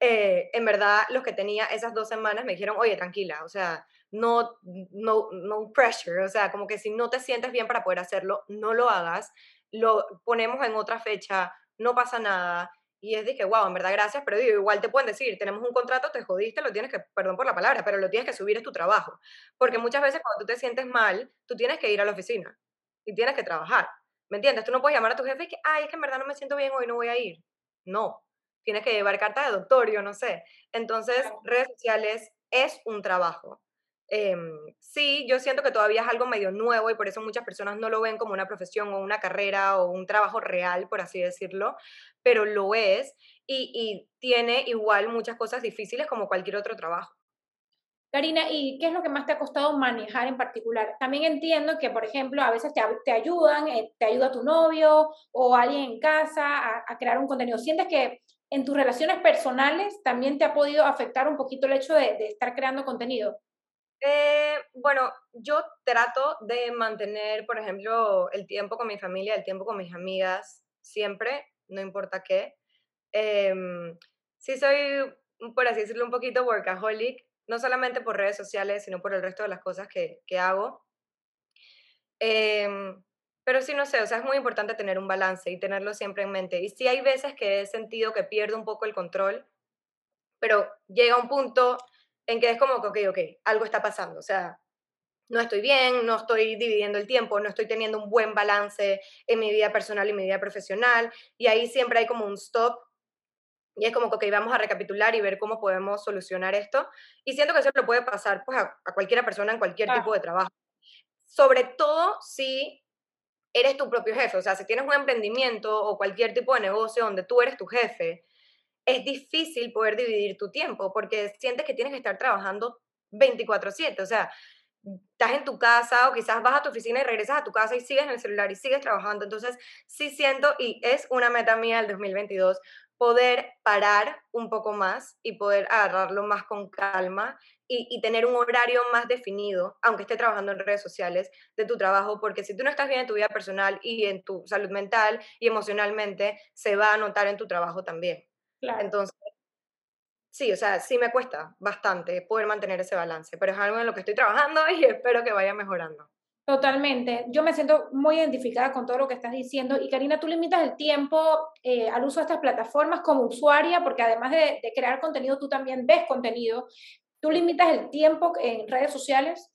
eh, en verdad, los que tenía esas dos semanas me dijeron, oye, tranquila, o sea, no, no, no pressure, o sea, como que si no te sientes bien para poder hacerlo, no lo hagas, lo ponemos en otra fecha, no pasa nada. Y es que, wow, en verdad, gracias, pero digo, igual te pueden decir, tenemos un contrato, te jodiste, lo tienes que, perdón por la palabra, pero lo tienes que subir, es tu trabajo. Porque muchas veces cuando tú te sientes mal, tú tienes que ir a la oficina y tienes que trabajar. ¿Me entiendes? Tú no puedes llamar a tu jefe y que, ay, es que en verdad no me siento bien hoy, no voy a ir. No, tienes que llevar carta de doctorio, no sé. Entonces, redes sociales es un trabajo. Em, sí, yo siento que todavía es algo medio nuevo y por eso muchas personas no lo ven como una profesión o una carrera o un trabajo real, por así decirlo, pero lo es y, y tiene igual muchas cosas difíciles como cualquier otro trabajo. Karina, ¿y qué es lo que más te ha costado manejar en particular? También entiendo que, por ejemplo, a veces te, te ayudan, eh, te ayuda tu novio o alguien en casa a, crear un contenido. ¿Sientes que en tus relaciones personales también te ha podido afectar un poquito el hecho de, estar creando contenido? Eh, bueno, yo trato de mantener, por ejemplo, el tiempo con mi familia, el tiempo con mis amigas, siempre, no importa qué. Em, sí soy, por así decirlo, un poquito workaholic, no solamente por redes sociales, sino por el resto de las cosas que, que hago. Em, pero sí, no sé, o sea, es muy importante tener un balance y tenerlo siempre en mente. Y sí hay veces que he sentido que pierdo un poco el control, pero llega un punto en que es como que, ok, ok, algo está pasando, o sea, no estoy bien, no estoy dividiendo el tiempo, no estoy teniendo un buen balance en mi vida personal y mi vida profesional, y ahí siempre hay como un stop y es como que vamos a recapitular y ver cómo podemos solucionar esto. Y siento que eso lo puede pasar pues, a, a cualquiera persona en cualquier tipo de trabajo. Sobre todo si eres tu propio jefe. O sea, si tienes un emprendimiento o cualquier tipo de negocio donde tú eres tu jefe, es difícil poder dividir tu tiempo porque sientes que tienes que estar trabajando 24/7. O sea, estás en tu casa o quizás vas a tu oficina y regresas a tu casa y sigues en el celular y sigues trabajando. Entonces, sí siento, y es una meta mía del 2022, poder parar un poco más y poder agarrarlo más con calma y, tener un horario más definido, aunque esté trabajando en redes sociales, de tu trabajo, porque si tú no estás bien en tu vida personal y en tu salud mental y emocionalmente, se va a notar en tu trabajo también. Entonces, sí, o sea, sí me cuesta bastante poder mantener ese balance, pero es algo en lo que estoy trabajando y <laughs> espero que vaya mejorando. Totalmente. Yo me siento muy identificada con todo lo que estás diciendo. Y Karina, tú limitas el tiempo eh, al uso de estas plataformas como usuaria, porque además de, crear contenido, tú también ves contenido. ¿Tú limitas el tiempo en redes sociales?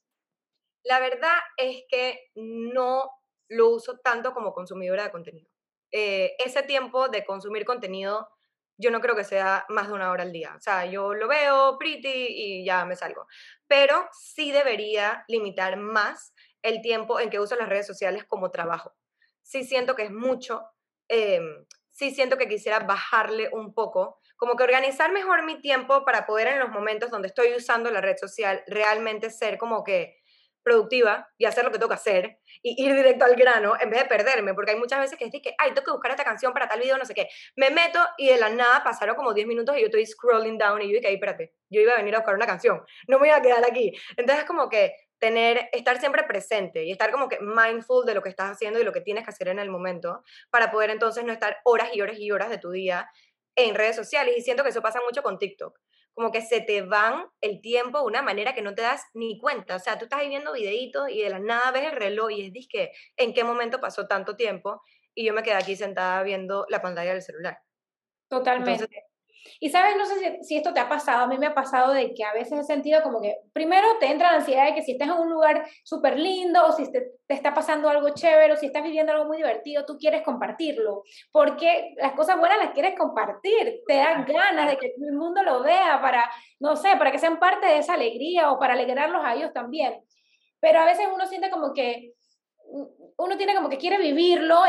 La verdad es que no lo uso tanto como consumidora de contenido. Eh, ese tiempo de consumir contenido, yo no creo que sea más de una hora al día. O sea, yo lo veo pretty y ya me salgo. Pero sí debería limitar más el tiempo en que uso las redes sociales como trabajo. Sí siento que es mucho, em, sí siento que quisiera bajarle un poco, como que organizar mejor mi tiempo para poder en los momentos donde estoy usando la red social realmente ser como que productiva y hacer lo que tengo que hacer y ir directo al grano en vez de perderme, porque hay muchas veces que es que, ay, tengo que buscar esta canción para tal video, no sé qué. Me meto y de la nada pasaron como 10 minutos y yo estoy scrolling down y yo dije, ay, espérate, yo iba a venir a buscar una canción, no me iba a quedar aquí. Entonces, como que tener, estar siempre presente y estar como que mindful de lo que estás haciendo y lo que tienes que hacer en el momento para poder entonces no estar horas y horas y horas de tu día en redes sociales. Y siento que eso pasa mucho con TikTok como que se te van el tiempo de una manera que no te das ni cuenta. O sea, tú estás ahí viendo videitos y de la nada ves el reloj y es que ¿en qué momento pasó tanto tiempo? Y yo me quedé aquí sentada viendo la pantalla del celular. Totalmente. Y sabes, no sé si, esto te ha pasado, a mí me ha pasado de que a veces he sentido como que primero te entra la ansiedad de que si estás en un lugar súper lindo o si te, te, está pasando algo chévere o si estás viviendo algo muy divertido, tú quieres compartirlo, porque las cosas buenas las quieres compartir, te dan ganas de que el mundo lo vea para, no sé, para que sean parte de esa alegría o para alegrarlos a ellos también. Pero a veces uno siente como que uno tiene como que quiere vivirlo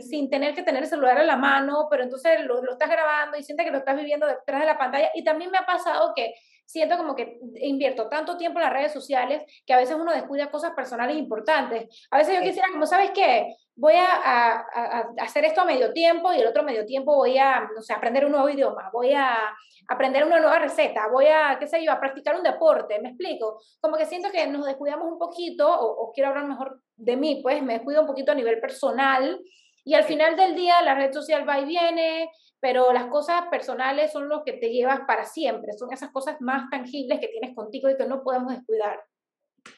sin tener que tener el celular en la mano, pero entonces lo, lo, estás grabando y siente que lo estás viviendo detrás de la pantalla. Y también me ha pasado que siento como que invierto tanto tiempo en las redes sociales que a veces uno descuida cosas personales importantes. A veces yo quisiera, como sabes qué, voy a, a, hacer esto a medio tiempo y el otro medio tiempo voy a, no sé, aprender un nuevo idioma, voy a aprender una nueva receta, voy a, qué sé yo, a practicar un deporte, me explico. Como que siento que nos descuidamos un poquito, o, o quiero hablar mejor de mí, pues me descuido un poquito a nivel personal y al final del día la red social va y viene, pero las cosas personales son lo que te llevas para siempre, son esas cosas más tangibles que tienes contigo y que no podemos descuidar.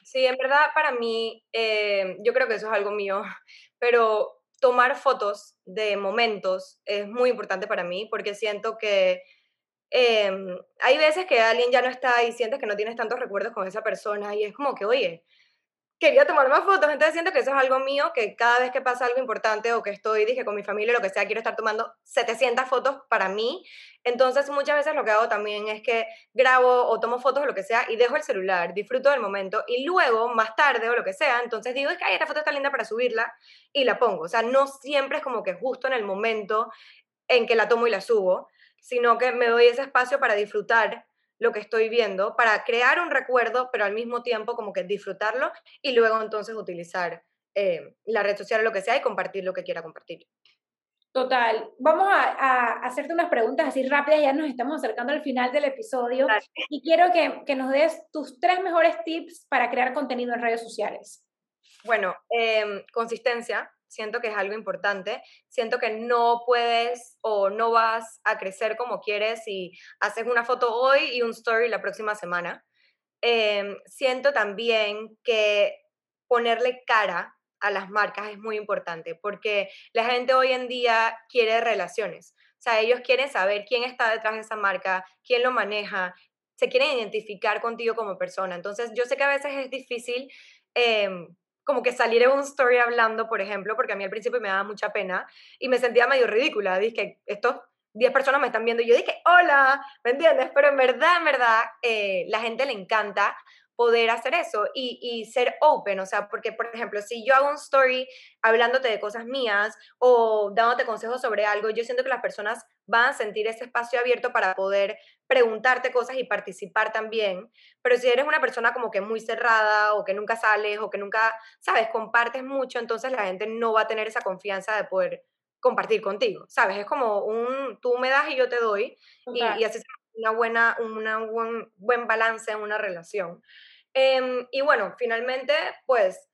Sí, en verdad para mí, eh, yo creo que eso es algo mío, <laughs> pero tomar fotos de momentos es muy importante para mí porque siento que em, hay veces que alguien ya no está y sientes que no tienes tantos recuerdos con esa persona y es como que, oye, quería tomar más fotos, entonces siento que eso es algo mío, que cada vez que pasa algo importante o que estoy, dije, con mi familia, lo que sea, quiero estar tomando 700 fotos para mí, entonces muchas veces lo que hago también es que grabo o tomo fotos o lo que sea y dejo el celular, disfruto del momento y luego, más tarde o lo que sea, entonces digo, es que esta foto está linda para subirla y la pongo, o sea, no siempre es como que justo en el momento en que la tomo y la subo, sino que me doy ese espacio para disfrutar lo que estoy viendo para crear un recuerdo, pero al mismo tiempo como que disfrutarlo y luego entonces utilizar eh, la red social o lo que sea y compartir lo que quiera compartir. Total. Vamos a, hacerte unas preguntas así rápidas, ya nos estamos acercando al final del episodio y quiero que, que, nos des tus tres mejores tips para crear contenido en redes sociales. Bueno, em, consistencia, siento que es algo importante, siento que no puedes o no vas a crecer como quieres si haces una foto hoy y un story la próxima semana. Em, siento también que ponerle cara a las marcas es muy importante porque la gente hoy en día quiere relaciones. O sea, ellos quieren saber quién está detrás de esa marca, quién lo maneja, se quieren identificar contigo como persona. Entonces, yo sé que a veces es difícil eh, como que salir en un story hablando, por ejemplo, porque a mí al principio me daba mucha pena y me sentía medio ridícula. Dije, estos 10 personas me están viendo y yo dije, hola, ¿me entiendes? Pero en verdad, en verdad, eh, la gente le encanta poder hacer eso y, y, ser open, o sea, porque, por ejemplo, si yo hago un story hablándote de cosas mías o dándote consejos sobre algo, yo siento que las personas van a sentir ese espacio abierto para poder preguntarte cosas y participar también, pero si eres una persona como que muy cerrada o que nunca sales o que nunca, sabes, compartes mucho, entonces la gente no va a tener esa confianza de poder compartir contigo, ¿sabes? Es como un, tú me das y yo te doy y, y, así una buena, una buen, buen balance en una relación. Em, y bueno, finalmente, pues,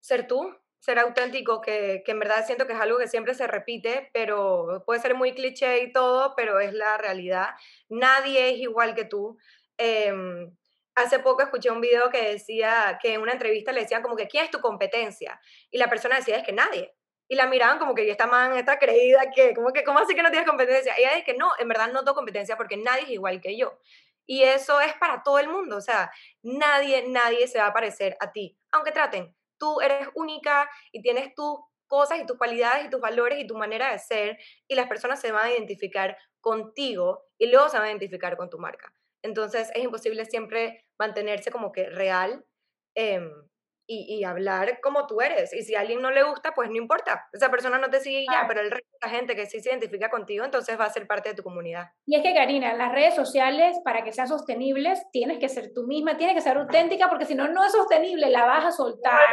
ser tú, ser auténtico, que, que, en verdad siento que es algo que siempre se repite, pero puede ser muy cliché y todo, pero es la realidad. Nadie es igual que tú. Em, hace poco escuché un video que decía que en una entrevista le decían como que, ¿quién es tu competencia? Y la persona decía, es que nadie. Y la miraban como que esta man está creída que, como que, ¿cómo así que no tienes competencia? Y ella dice que no, en verdad no tengo competencia porque nadie es igual que yo. Y eso es para todo el mundo, o sea, nadie, nadie se va a parecer a ti, aunque traten. Tú eres única y tienes tus cosas y tus cualidades y tus valores y tu manera de ser y las personas se van a identificar contigo y luego se van a identificar con tu marca. Entonces es imposible siempre mantenerse como que real. Em, y, hablar como tú eres. Y si a alguien no le gusta, pues no importa. Esa persona no te sigue ya, pero el resto de la gente que sí se identifica contigo, entonces va a ser parte de tu comunidad. Y es que, Karina, las redes sociales, para que sean sostenibles, tienes que ser tú misma, tienes que ser auténtica, porque si no, no es sostenible, la vas a soltar.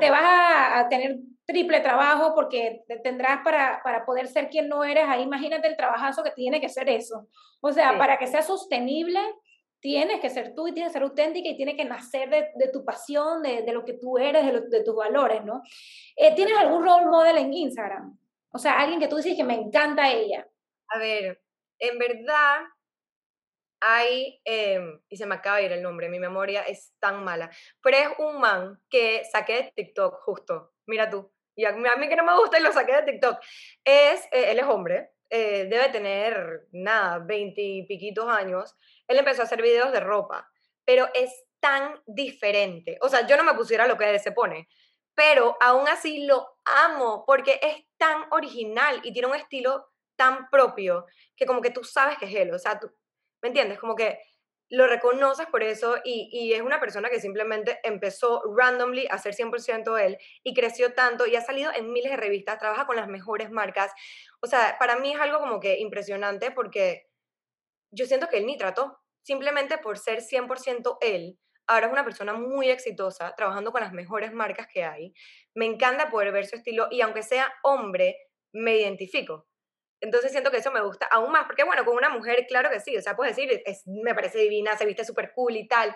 Te vas a, tener triple trabajo porque tendrás para, para poder ser quien no eres. Ahí imagínate el trabajazo que tiene que ser eso. O sea, para que sea sostenible, tienes que ser tú y tienes que ser auténtica y tiene que nacer de, tu pasión, de, lo que tú eres, de, tus valores, ¿no? Eh, ¿Tienes algún role model en Instagram? O sea, alguien que tú dices que me encanta ella. A ver, en verdad hay, em, y se me acaba de ir el nombre, mi memoria es tan mala, pero es un man que saqué de TikTok justo, mira tú, y a mí, que no me gusta y lo saqué de TikTok, es, eh, él es hombre, eh, debe tener, nada, veinte y piquitos años, él empezó a hacer videos de ropa, pero es tan diferente. O sea, yo no me pusiera lo que él se pone, pero aún así lo amo porque es tan original y tiene un estilo tan propio que como que tú sabes que es él. O sea, tú, ¿me entiendes? Como que lo reconoces por eso y, y, es una persona que simplemente empezó randomly a ser 100% él y creció tanto y ha salido en miles de revistas, trabaja con las mejores marcas. O sea, para mí es algo como que impresionante porque yo siento que él ni trató, simplemente por ser 100% él. Ahora es una persona muy exitosa, trabajando con las mejores marcas que hay. Me encanta poder ver su estilo y aunque sea hombre, me identifico. Entonces siento que eso me gusta aún más, porque bueno, con una mujer, claro que sí, o sea, puedes decir, es, me parece divina, se viste súper cool y tal,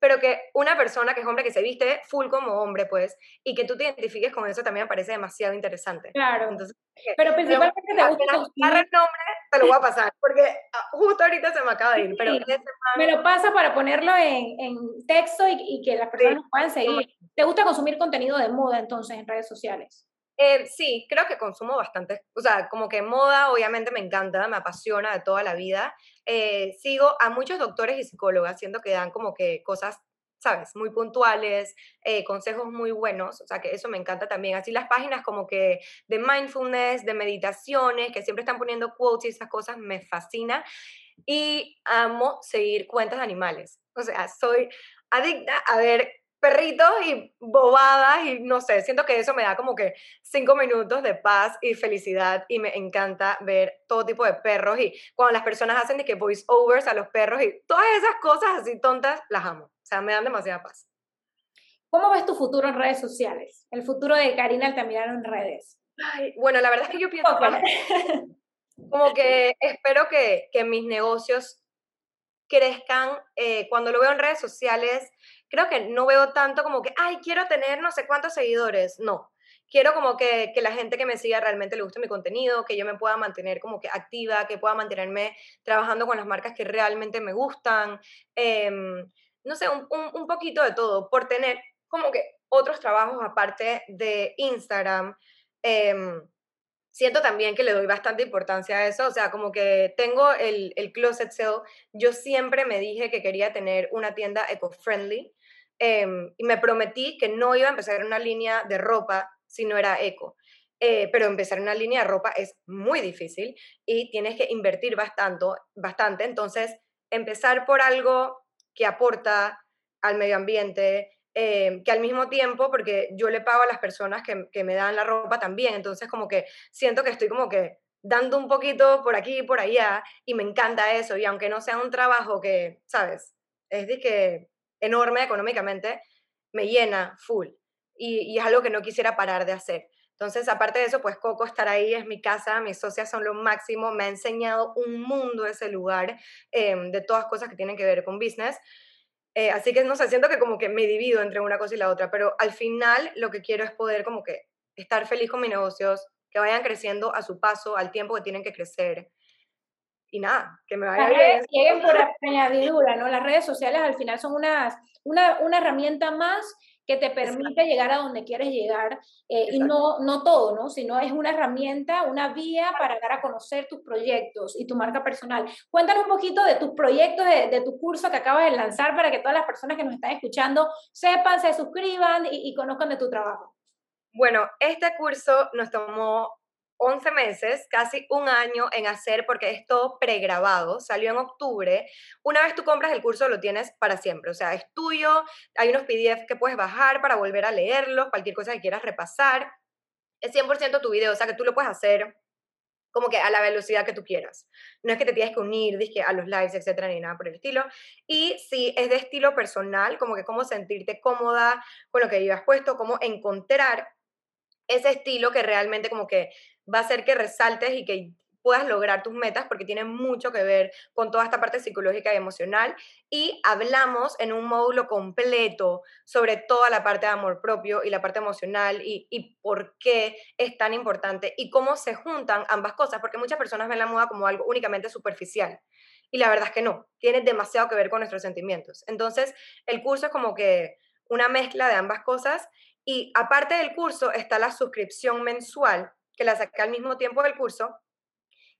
pero que una persona que es hombre, que se viste full como hombre, pues, y que tú te identifiques con eso también me parece demasiado interesante. Claro. Entonces, pero principalmente te gusta el nombre, te lo voy a pasar, porque ah, justo ahorita se me acaba de ir, pero me lo pasa para ponerlo en, en texto y, y, que las personas puedan seguir. ¿Te gusta consumir contenido de moda entonces en redes sociales? Eh, sí, creo que consumo bastante, o sea, como que moda obviamente me encanta, me apasiona de toda la vida. Eh, sigo a muchos doctores y psicólogas, siento que dan como que cosas, ¿sabes? Muy puntuales, eh, consejos muy buenos, o sea, que eso me encanta también. Así las páginas como que de mindfulness, de meditaciones, que siempre están poniendo quotes y esas cosas, me fascina. Y amo seguir cuentas de animales. O sea, soy adicta a ver perritos y bobadas y no sé, siento que eso me da como que cinco minutos de paz y felicidad y me encanta ver todo tipo de perros y cuando las personas hacen de que voice overs a los perros y todas esas cosas así tontas, las amo. O sea, me dan demasiada paz. ¿Cómo ves tu futuro en redes sociales? El futuro de Karina Altamirano en redes. Ay, bueno, la verdad es que yo pienso como que espero que, que mis negocios crezcan. Eh, cuando lo veo en redes sociales, creo que no veo tanto como que, ay, quiero tener no sé cuántos seguidores. No. Quiero como que, que la gente que me siga realmente le guste mi contenido, que yo me pueda mantener como que activa, que pueda mantenerme trabajando con las marcas que realmente me gustan. Em, no sé, un, un, poquito de todo, por tener como que otros trabajos aparte de Instagram. Em, siento también que le doy bastante importancia a eso, o sea, como que tengo el, el closet sale, yo siempre me dije que quería tener una tienda eco-friendly, Em, y me prometí que no iba a empezar una línea de ropa si no era eco. Eh, pero empezar una línea de ropa es muy difícil y tienes que invertir bastante, bastante. Entonces, empezar por algo que aporta al medio ambiente, em, que al mismo tiempo, porque yo le pago a las personas que, que, me dan la ropa también, entonces como que siento que estoy como que dando un poquito por aquí y por allá y me encanta eso y aunque no sea un trabajo que, ¿sabes? Es de que enorme económicamente, me llena full. Y, es algo que no quisiera parar de hacer. Entonces, aparte de eso, pues Coco estar ahí es mi casa, mis socias son lo máximo, me ha enseñado un mundo ese lugar em, de todas cosas que tienen que ver con business. Eh, así que no sé, siento que como que me divido entre una cosa y la otra, pero al final lo que quiero es poder como que estar feliz con mis negocios, que vayan creciendo a su paso, al tiempo que tienen que crecer, y nada, que me vaya Las bien. lleguen por añadidura, ¿no? Las redes sociales al final son unas, una, una herramienta más que te permite llegar a donde quieres llegar eh, y no, no todo, ¿no? Sino es una herramienta, una vía para dar a conocer tus proyectos y tu marca personal. Cuéntanos un poquito de tus proyectos, de, de tu curso que acabas de lanzar para que todas las personas que nos están escuchando sepan, se suscriban y, y conozcan de tu trabajo. Bueno, este curso nos tomó 11 meses, casi un año en hacer porque es todo pregrabado, salió en octubre. Una vez tú compras el curso lo tienes para siempre, o sea, es tuyo, hay unos PDF que puedes bajar para volver a leerlos, cualquier cosa que quieras repasar. Es 100% tu video, o sea, que tú lo puedes hacer como que a la velocidad que tú quieras. No es que te tienes que unir dizque, a los lives, etcétera, ni nada por el estilo. Y si es de estilo personal, como que cómo sentirte cómoda con lo que llevas puesto, cómo encontrar ese estilo que realmente como que va a hacer que resaltes y que puedas lograr tus metas porque tiene mucho que ver con toda esta parte psicológica y emocional. Y hablamos en un módulo completo sobre toda la parte de amor propio y la parte emocional y, y, por qué es tan importante y cómo se juntan ambas cosas, porque muchas personas ven la moda como algo únicamente superficial. Y la verdad es que no, tiene demasiado que ver con nuestros sentimientos. Entonces, el curso es como que una mezcla de ambas cosas. Y aparte del curso está la suscripción mensual que la saqué al mismo tiempo del curso,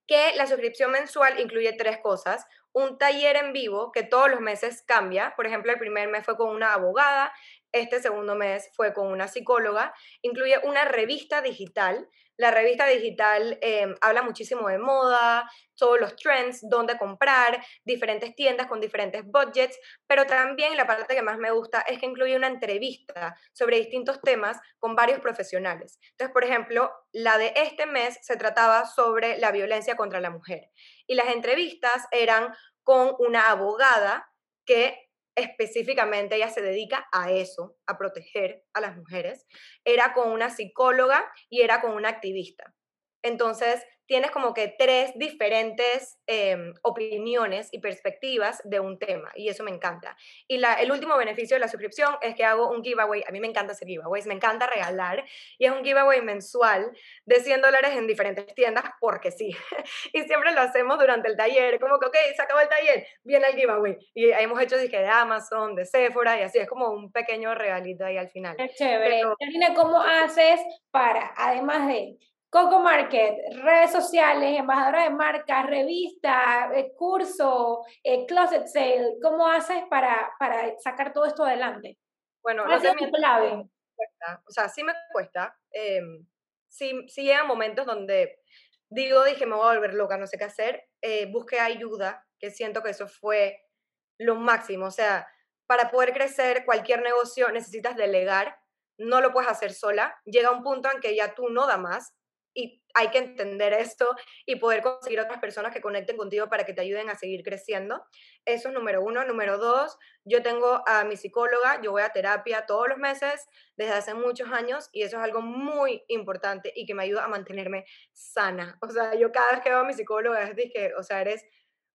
que la suscripción mensual incluye tres cosas. Un taller en vivo que todos los meses cambia. Por ejemplo, el primer mes fue con una abogada, este segundo mes fue con una psicóloga. Incluye una revista digital la revista digital em, habla muchísimo de moda, todos los trends, dónde comprar, diferentes tiendas con diferentes budgets, pero también la parte que más me gusta es que incluye una entrevista sobre distintos temas con varios profesionales. Entonces, por ejemplo, la de este mes se trataba sobre la violencia contra la mujer y las entrevistas eran con una abogada que específicamente ella se dedica a eso, a proteger a las mujeres, era con una psicóloga y era con una activista. Entonces, tienes como que tres diferentes em, opiniones y perspectivas de un tema y eso me encanta. Y la, el último beneficio de la suscripción es que hago un giveaway, a mí me encanta hacer giveaways, me encanta regalar y es un giveaway mensual de 100 dólares en diferentes tiendas porque sí. <laughs> y siempre lo hacemos durante el taller, como que, ok, se acabó el taller, viene el giveaway. Y hemos hecho dije, de Amazon, de Sephora y así, es como un pequeño regalito ahí al final. Qué chévere. Karina, ¿cómo haces para, además de Coco Market, redes sociales, embajadora de marcas, revista, eh, curso, eh, closet sale, ¿cómo haces para, para sacar todo esto adelante? Bueno, no sé clave. Cuesta. O sea, sí me cuesta. Eh, sí, sí llegan momentos donde digo, dije, me voy a volver loca, no sé qué hacer. Eh, busqué ayuda, que siento que eso fue lo máximo. O sea, para poder crecer cualquier negocio necesitas delegar, no lo puedes hacer sola. Llega un punto en que ya tú no da más, y hay que entender esto y poder conseguir otras personas que conecten contigo para que te ayuden a seguir creciendo. Eso es número uno. Número dos, yo tengo a mi psicóloga, yo voy a terapia todos los meses desde hace muchos años y eso es algo muy importante y que me ayuda a mantenerme sana. O sea, yo cada vez que veo a mi psicóloga es que, o sea, eres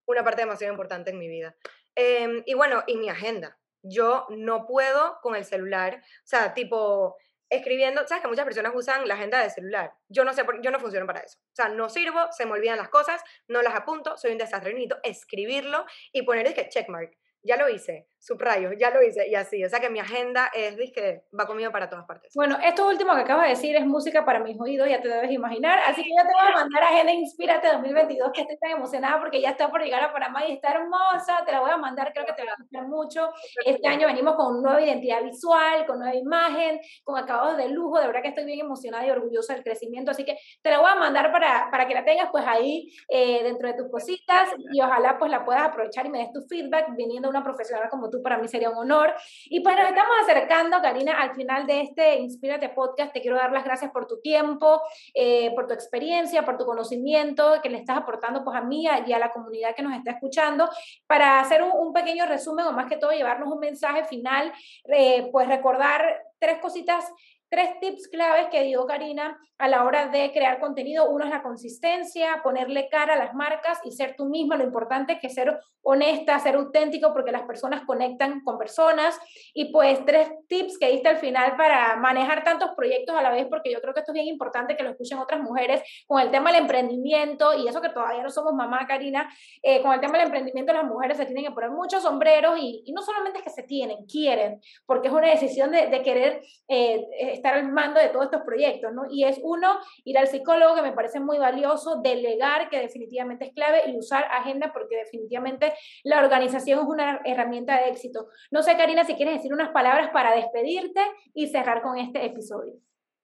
una parte demasiado importante en mi vida. Em, y bueno, y mi agenda. Yo no puedo con el celular, o sea, tipo, escribiendo, sabes que muchas personas usan la agenda de celular. Yo no sé, por, yo no funciono para eso. O sea, no sirvo, se me olvidan las cosas, no las apunto, soy un desastre. Necesito escribirlo y poner es que checkmark ya lo hice, subrayo, ya lo hice, y así. O sea que mi agenda es, que va conmigo para todas partes. Bueno, esto último que acabas de decir es música para mis oídos, ya te debes imaginar. Así que yo te voy a mandar Agenda Inspírate 2022, que estoy tan emocionada porque ya está por llegar a Panamá y está hermosa. Te la voy a mandar, creo que te va a gustar mucho. Este año venimos con nueva identidad visual, con nueva imagen, con acabados de lujo. De verdad que estoy bien emocionada y orgullosa del crecimiento. Así que te la voy a mandar para, para que la tengas pues ahí eh, dentro de tus cositas y ojalá pues la puedas aprovechar y me des tu feedback viniendo una profesional como tú, para mí sería un honor. Y pues nos estamos acercando, Karina, al final de este Inspírate Podcast. Te quiero dar las gracias por tu tiempo, eh, por tu experiencia, por tu conocimiento que le estás aportando pues a mí y a la comunidad que nos está escuchando. Para hacer un, pequeño resumen o más que todo llevarnos un mensaje final, eh, pues recordar tres cositas tres tips claves que dio Karina a la hora de crear contenido. Uno es la consistencia, ponerle cara a las marcas y ser tú misma. Lo importante es que ser honesta, ser auténtico, porque las personas conectan con personas. Y pues tres tips que diste al final para manejar tantos proyectos a la vez, porque yo creo que esto es bien importante que lo escuchen otras mujeres con el tema del emprendimiento y eso que todavía no somos mamá, Karina, eh, con el tema del emprendimiento las mujeres se tienen que poner muchos sombreros y, no solamente es que se tienen, quieren, porque es una decisión de, querer eh, estar al mando de todos estos proyectos, ¿no? Y es uno, ir al psicólogo, que me parece muy valioso, delegar, que definitivamente es clave, y usar agenda, porque definitivamente la organización es una herramienta de éxito. No sé, Karina, si quieres decir unas palabras para despedirte y cerrar con este episodio.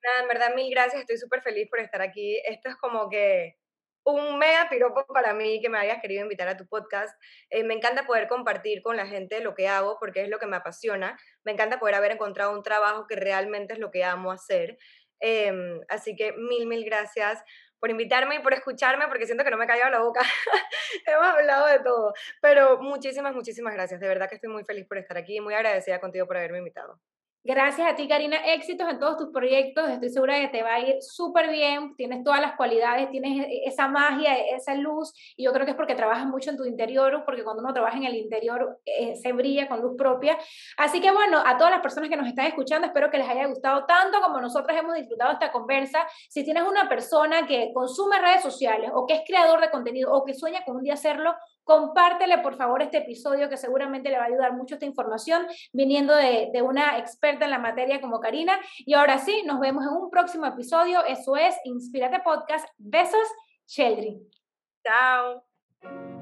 Nada, en verdad, mil gracias. Estoy súper feliz por estar aquí. Esto es como que un mega piropo para mí que me hayas querido invitar a tu podcast. Eh, me encanta poder compartir con la gente lo que hago porque es lo que me apasiona. Me encanta poder haber encontrado un trabajo que realmente es lo que amo hacer. Em, así que mil, mil gracias por invitarme y por escucharme, porque siento que no me he callado la boca. <laughs> Hemos hablado de todo. Pero muchísimas, muchísimas gracias. De verdad que estoy muy feliz por estar aquí y muy agradecida contigo por haberme invitado. Gracias a ti, Karina. Éxitos en todos tus proyectos. Estoy segura de que te va a ir súper bien. Tienes todas las cualidades, tienes e-, esa magia, esa luz. Y yo creo que es porque trabajas mucho en tu interior, porque cuando uno trabaja en el interior eh, se brilla con luz propia. Así que bueno, a todas las personas que nos están escuchando, espero que les haya gustado tanto como nosotros hemos disfrutado esta conversa. Si tienes una persona que consume redes sociales o que es creador de contenido o que sueña con un día hacerlo, Compártele, por favor, este episodio que seguramente le va a ayudar mucho esta información viniendo de, de, una experta en la materia como Karina. Y ahora sí, nos vemos en un próximo episodio. Eso es Inspírate Podcast. Besos, Sheldry. Chao.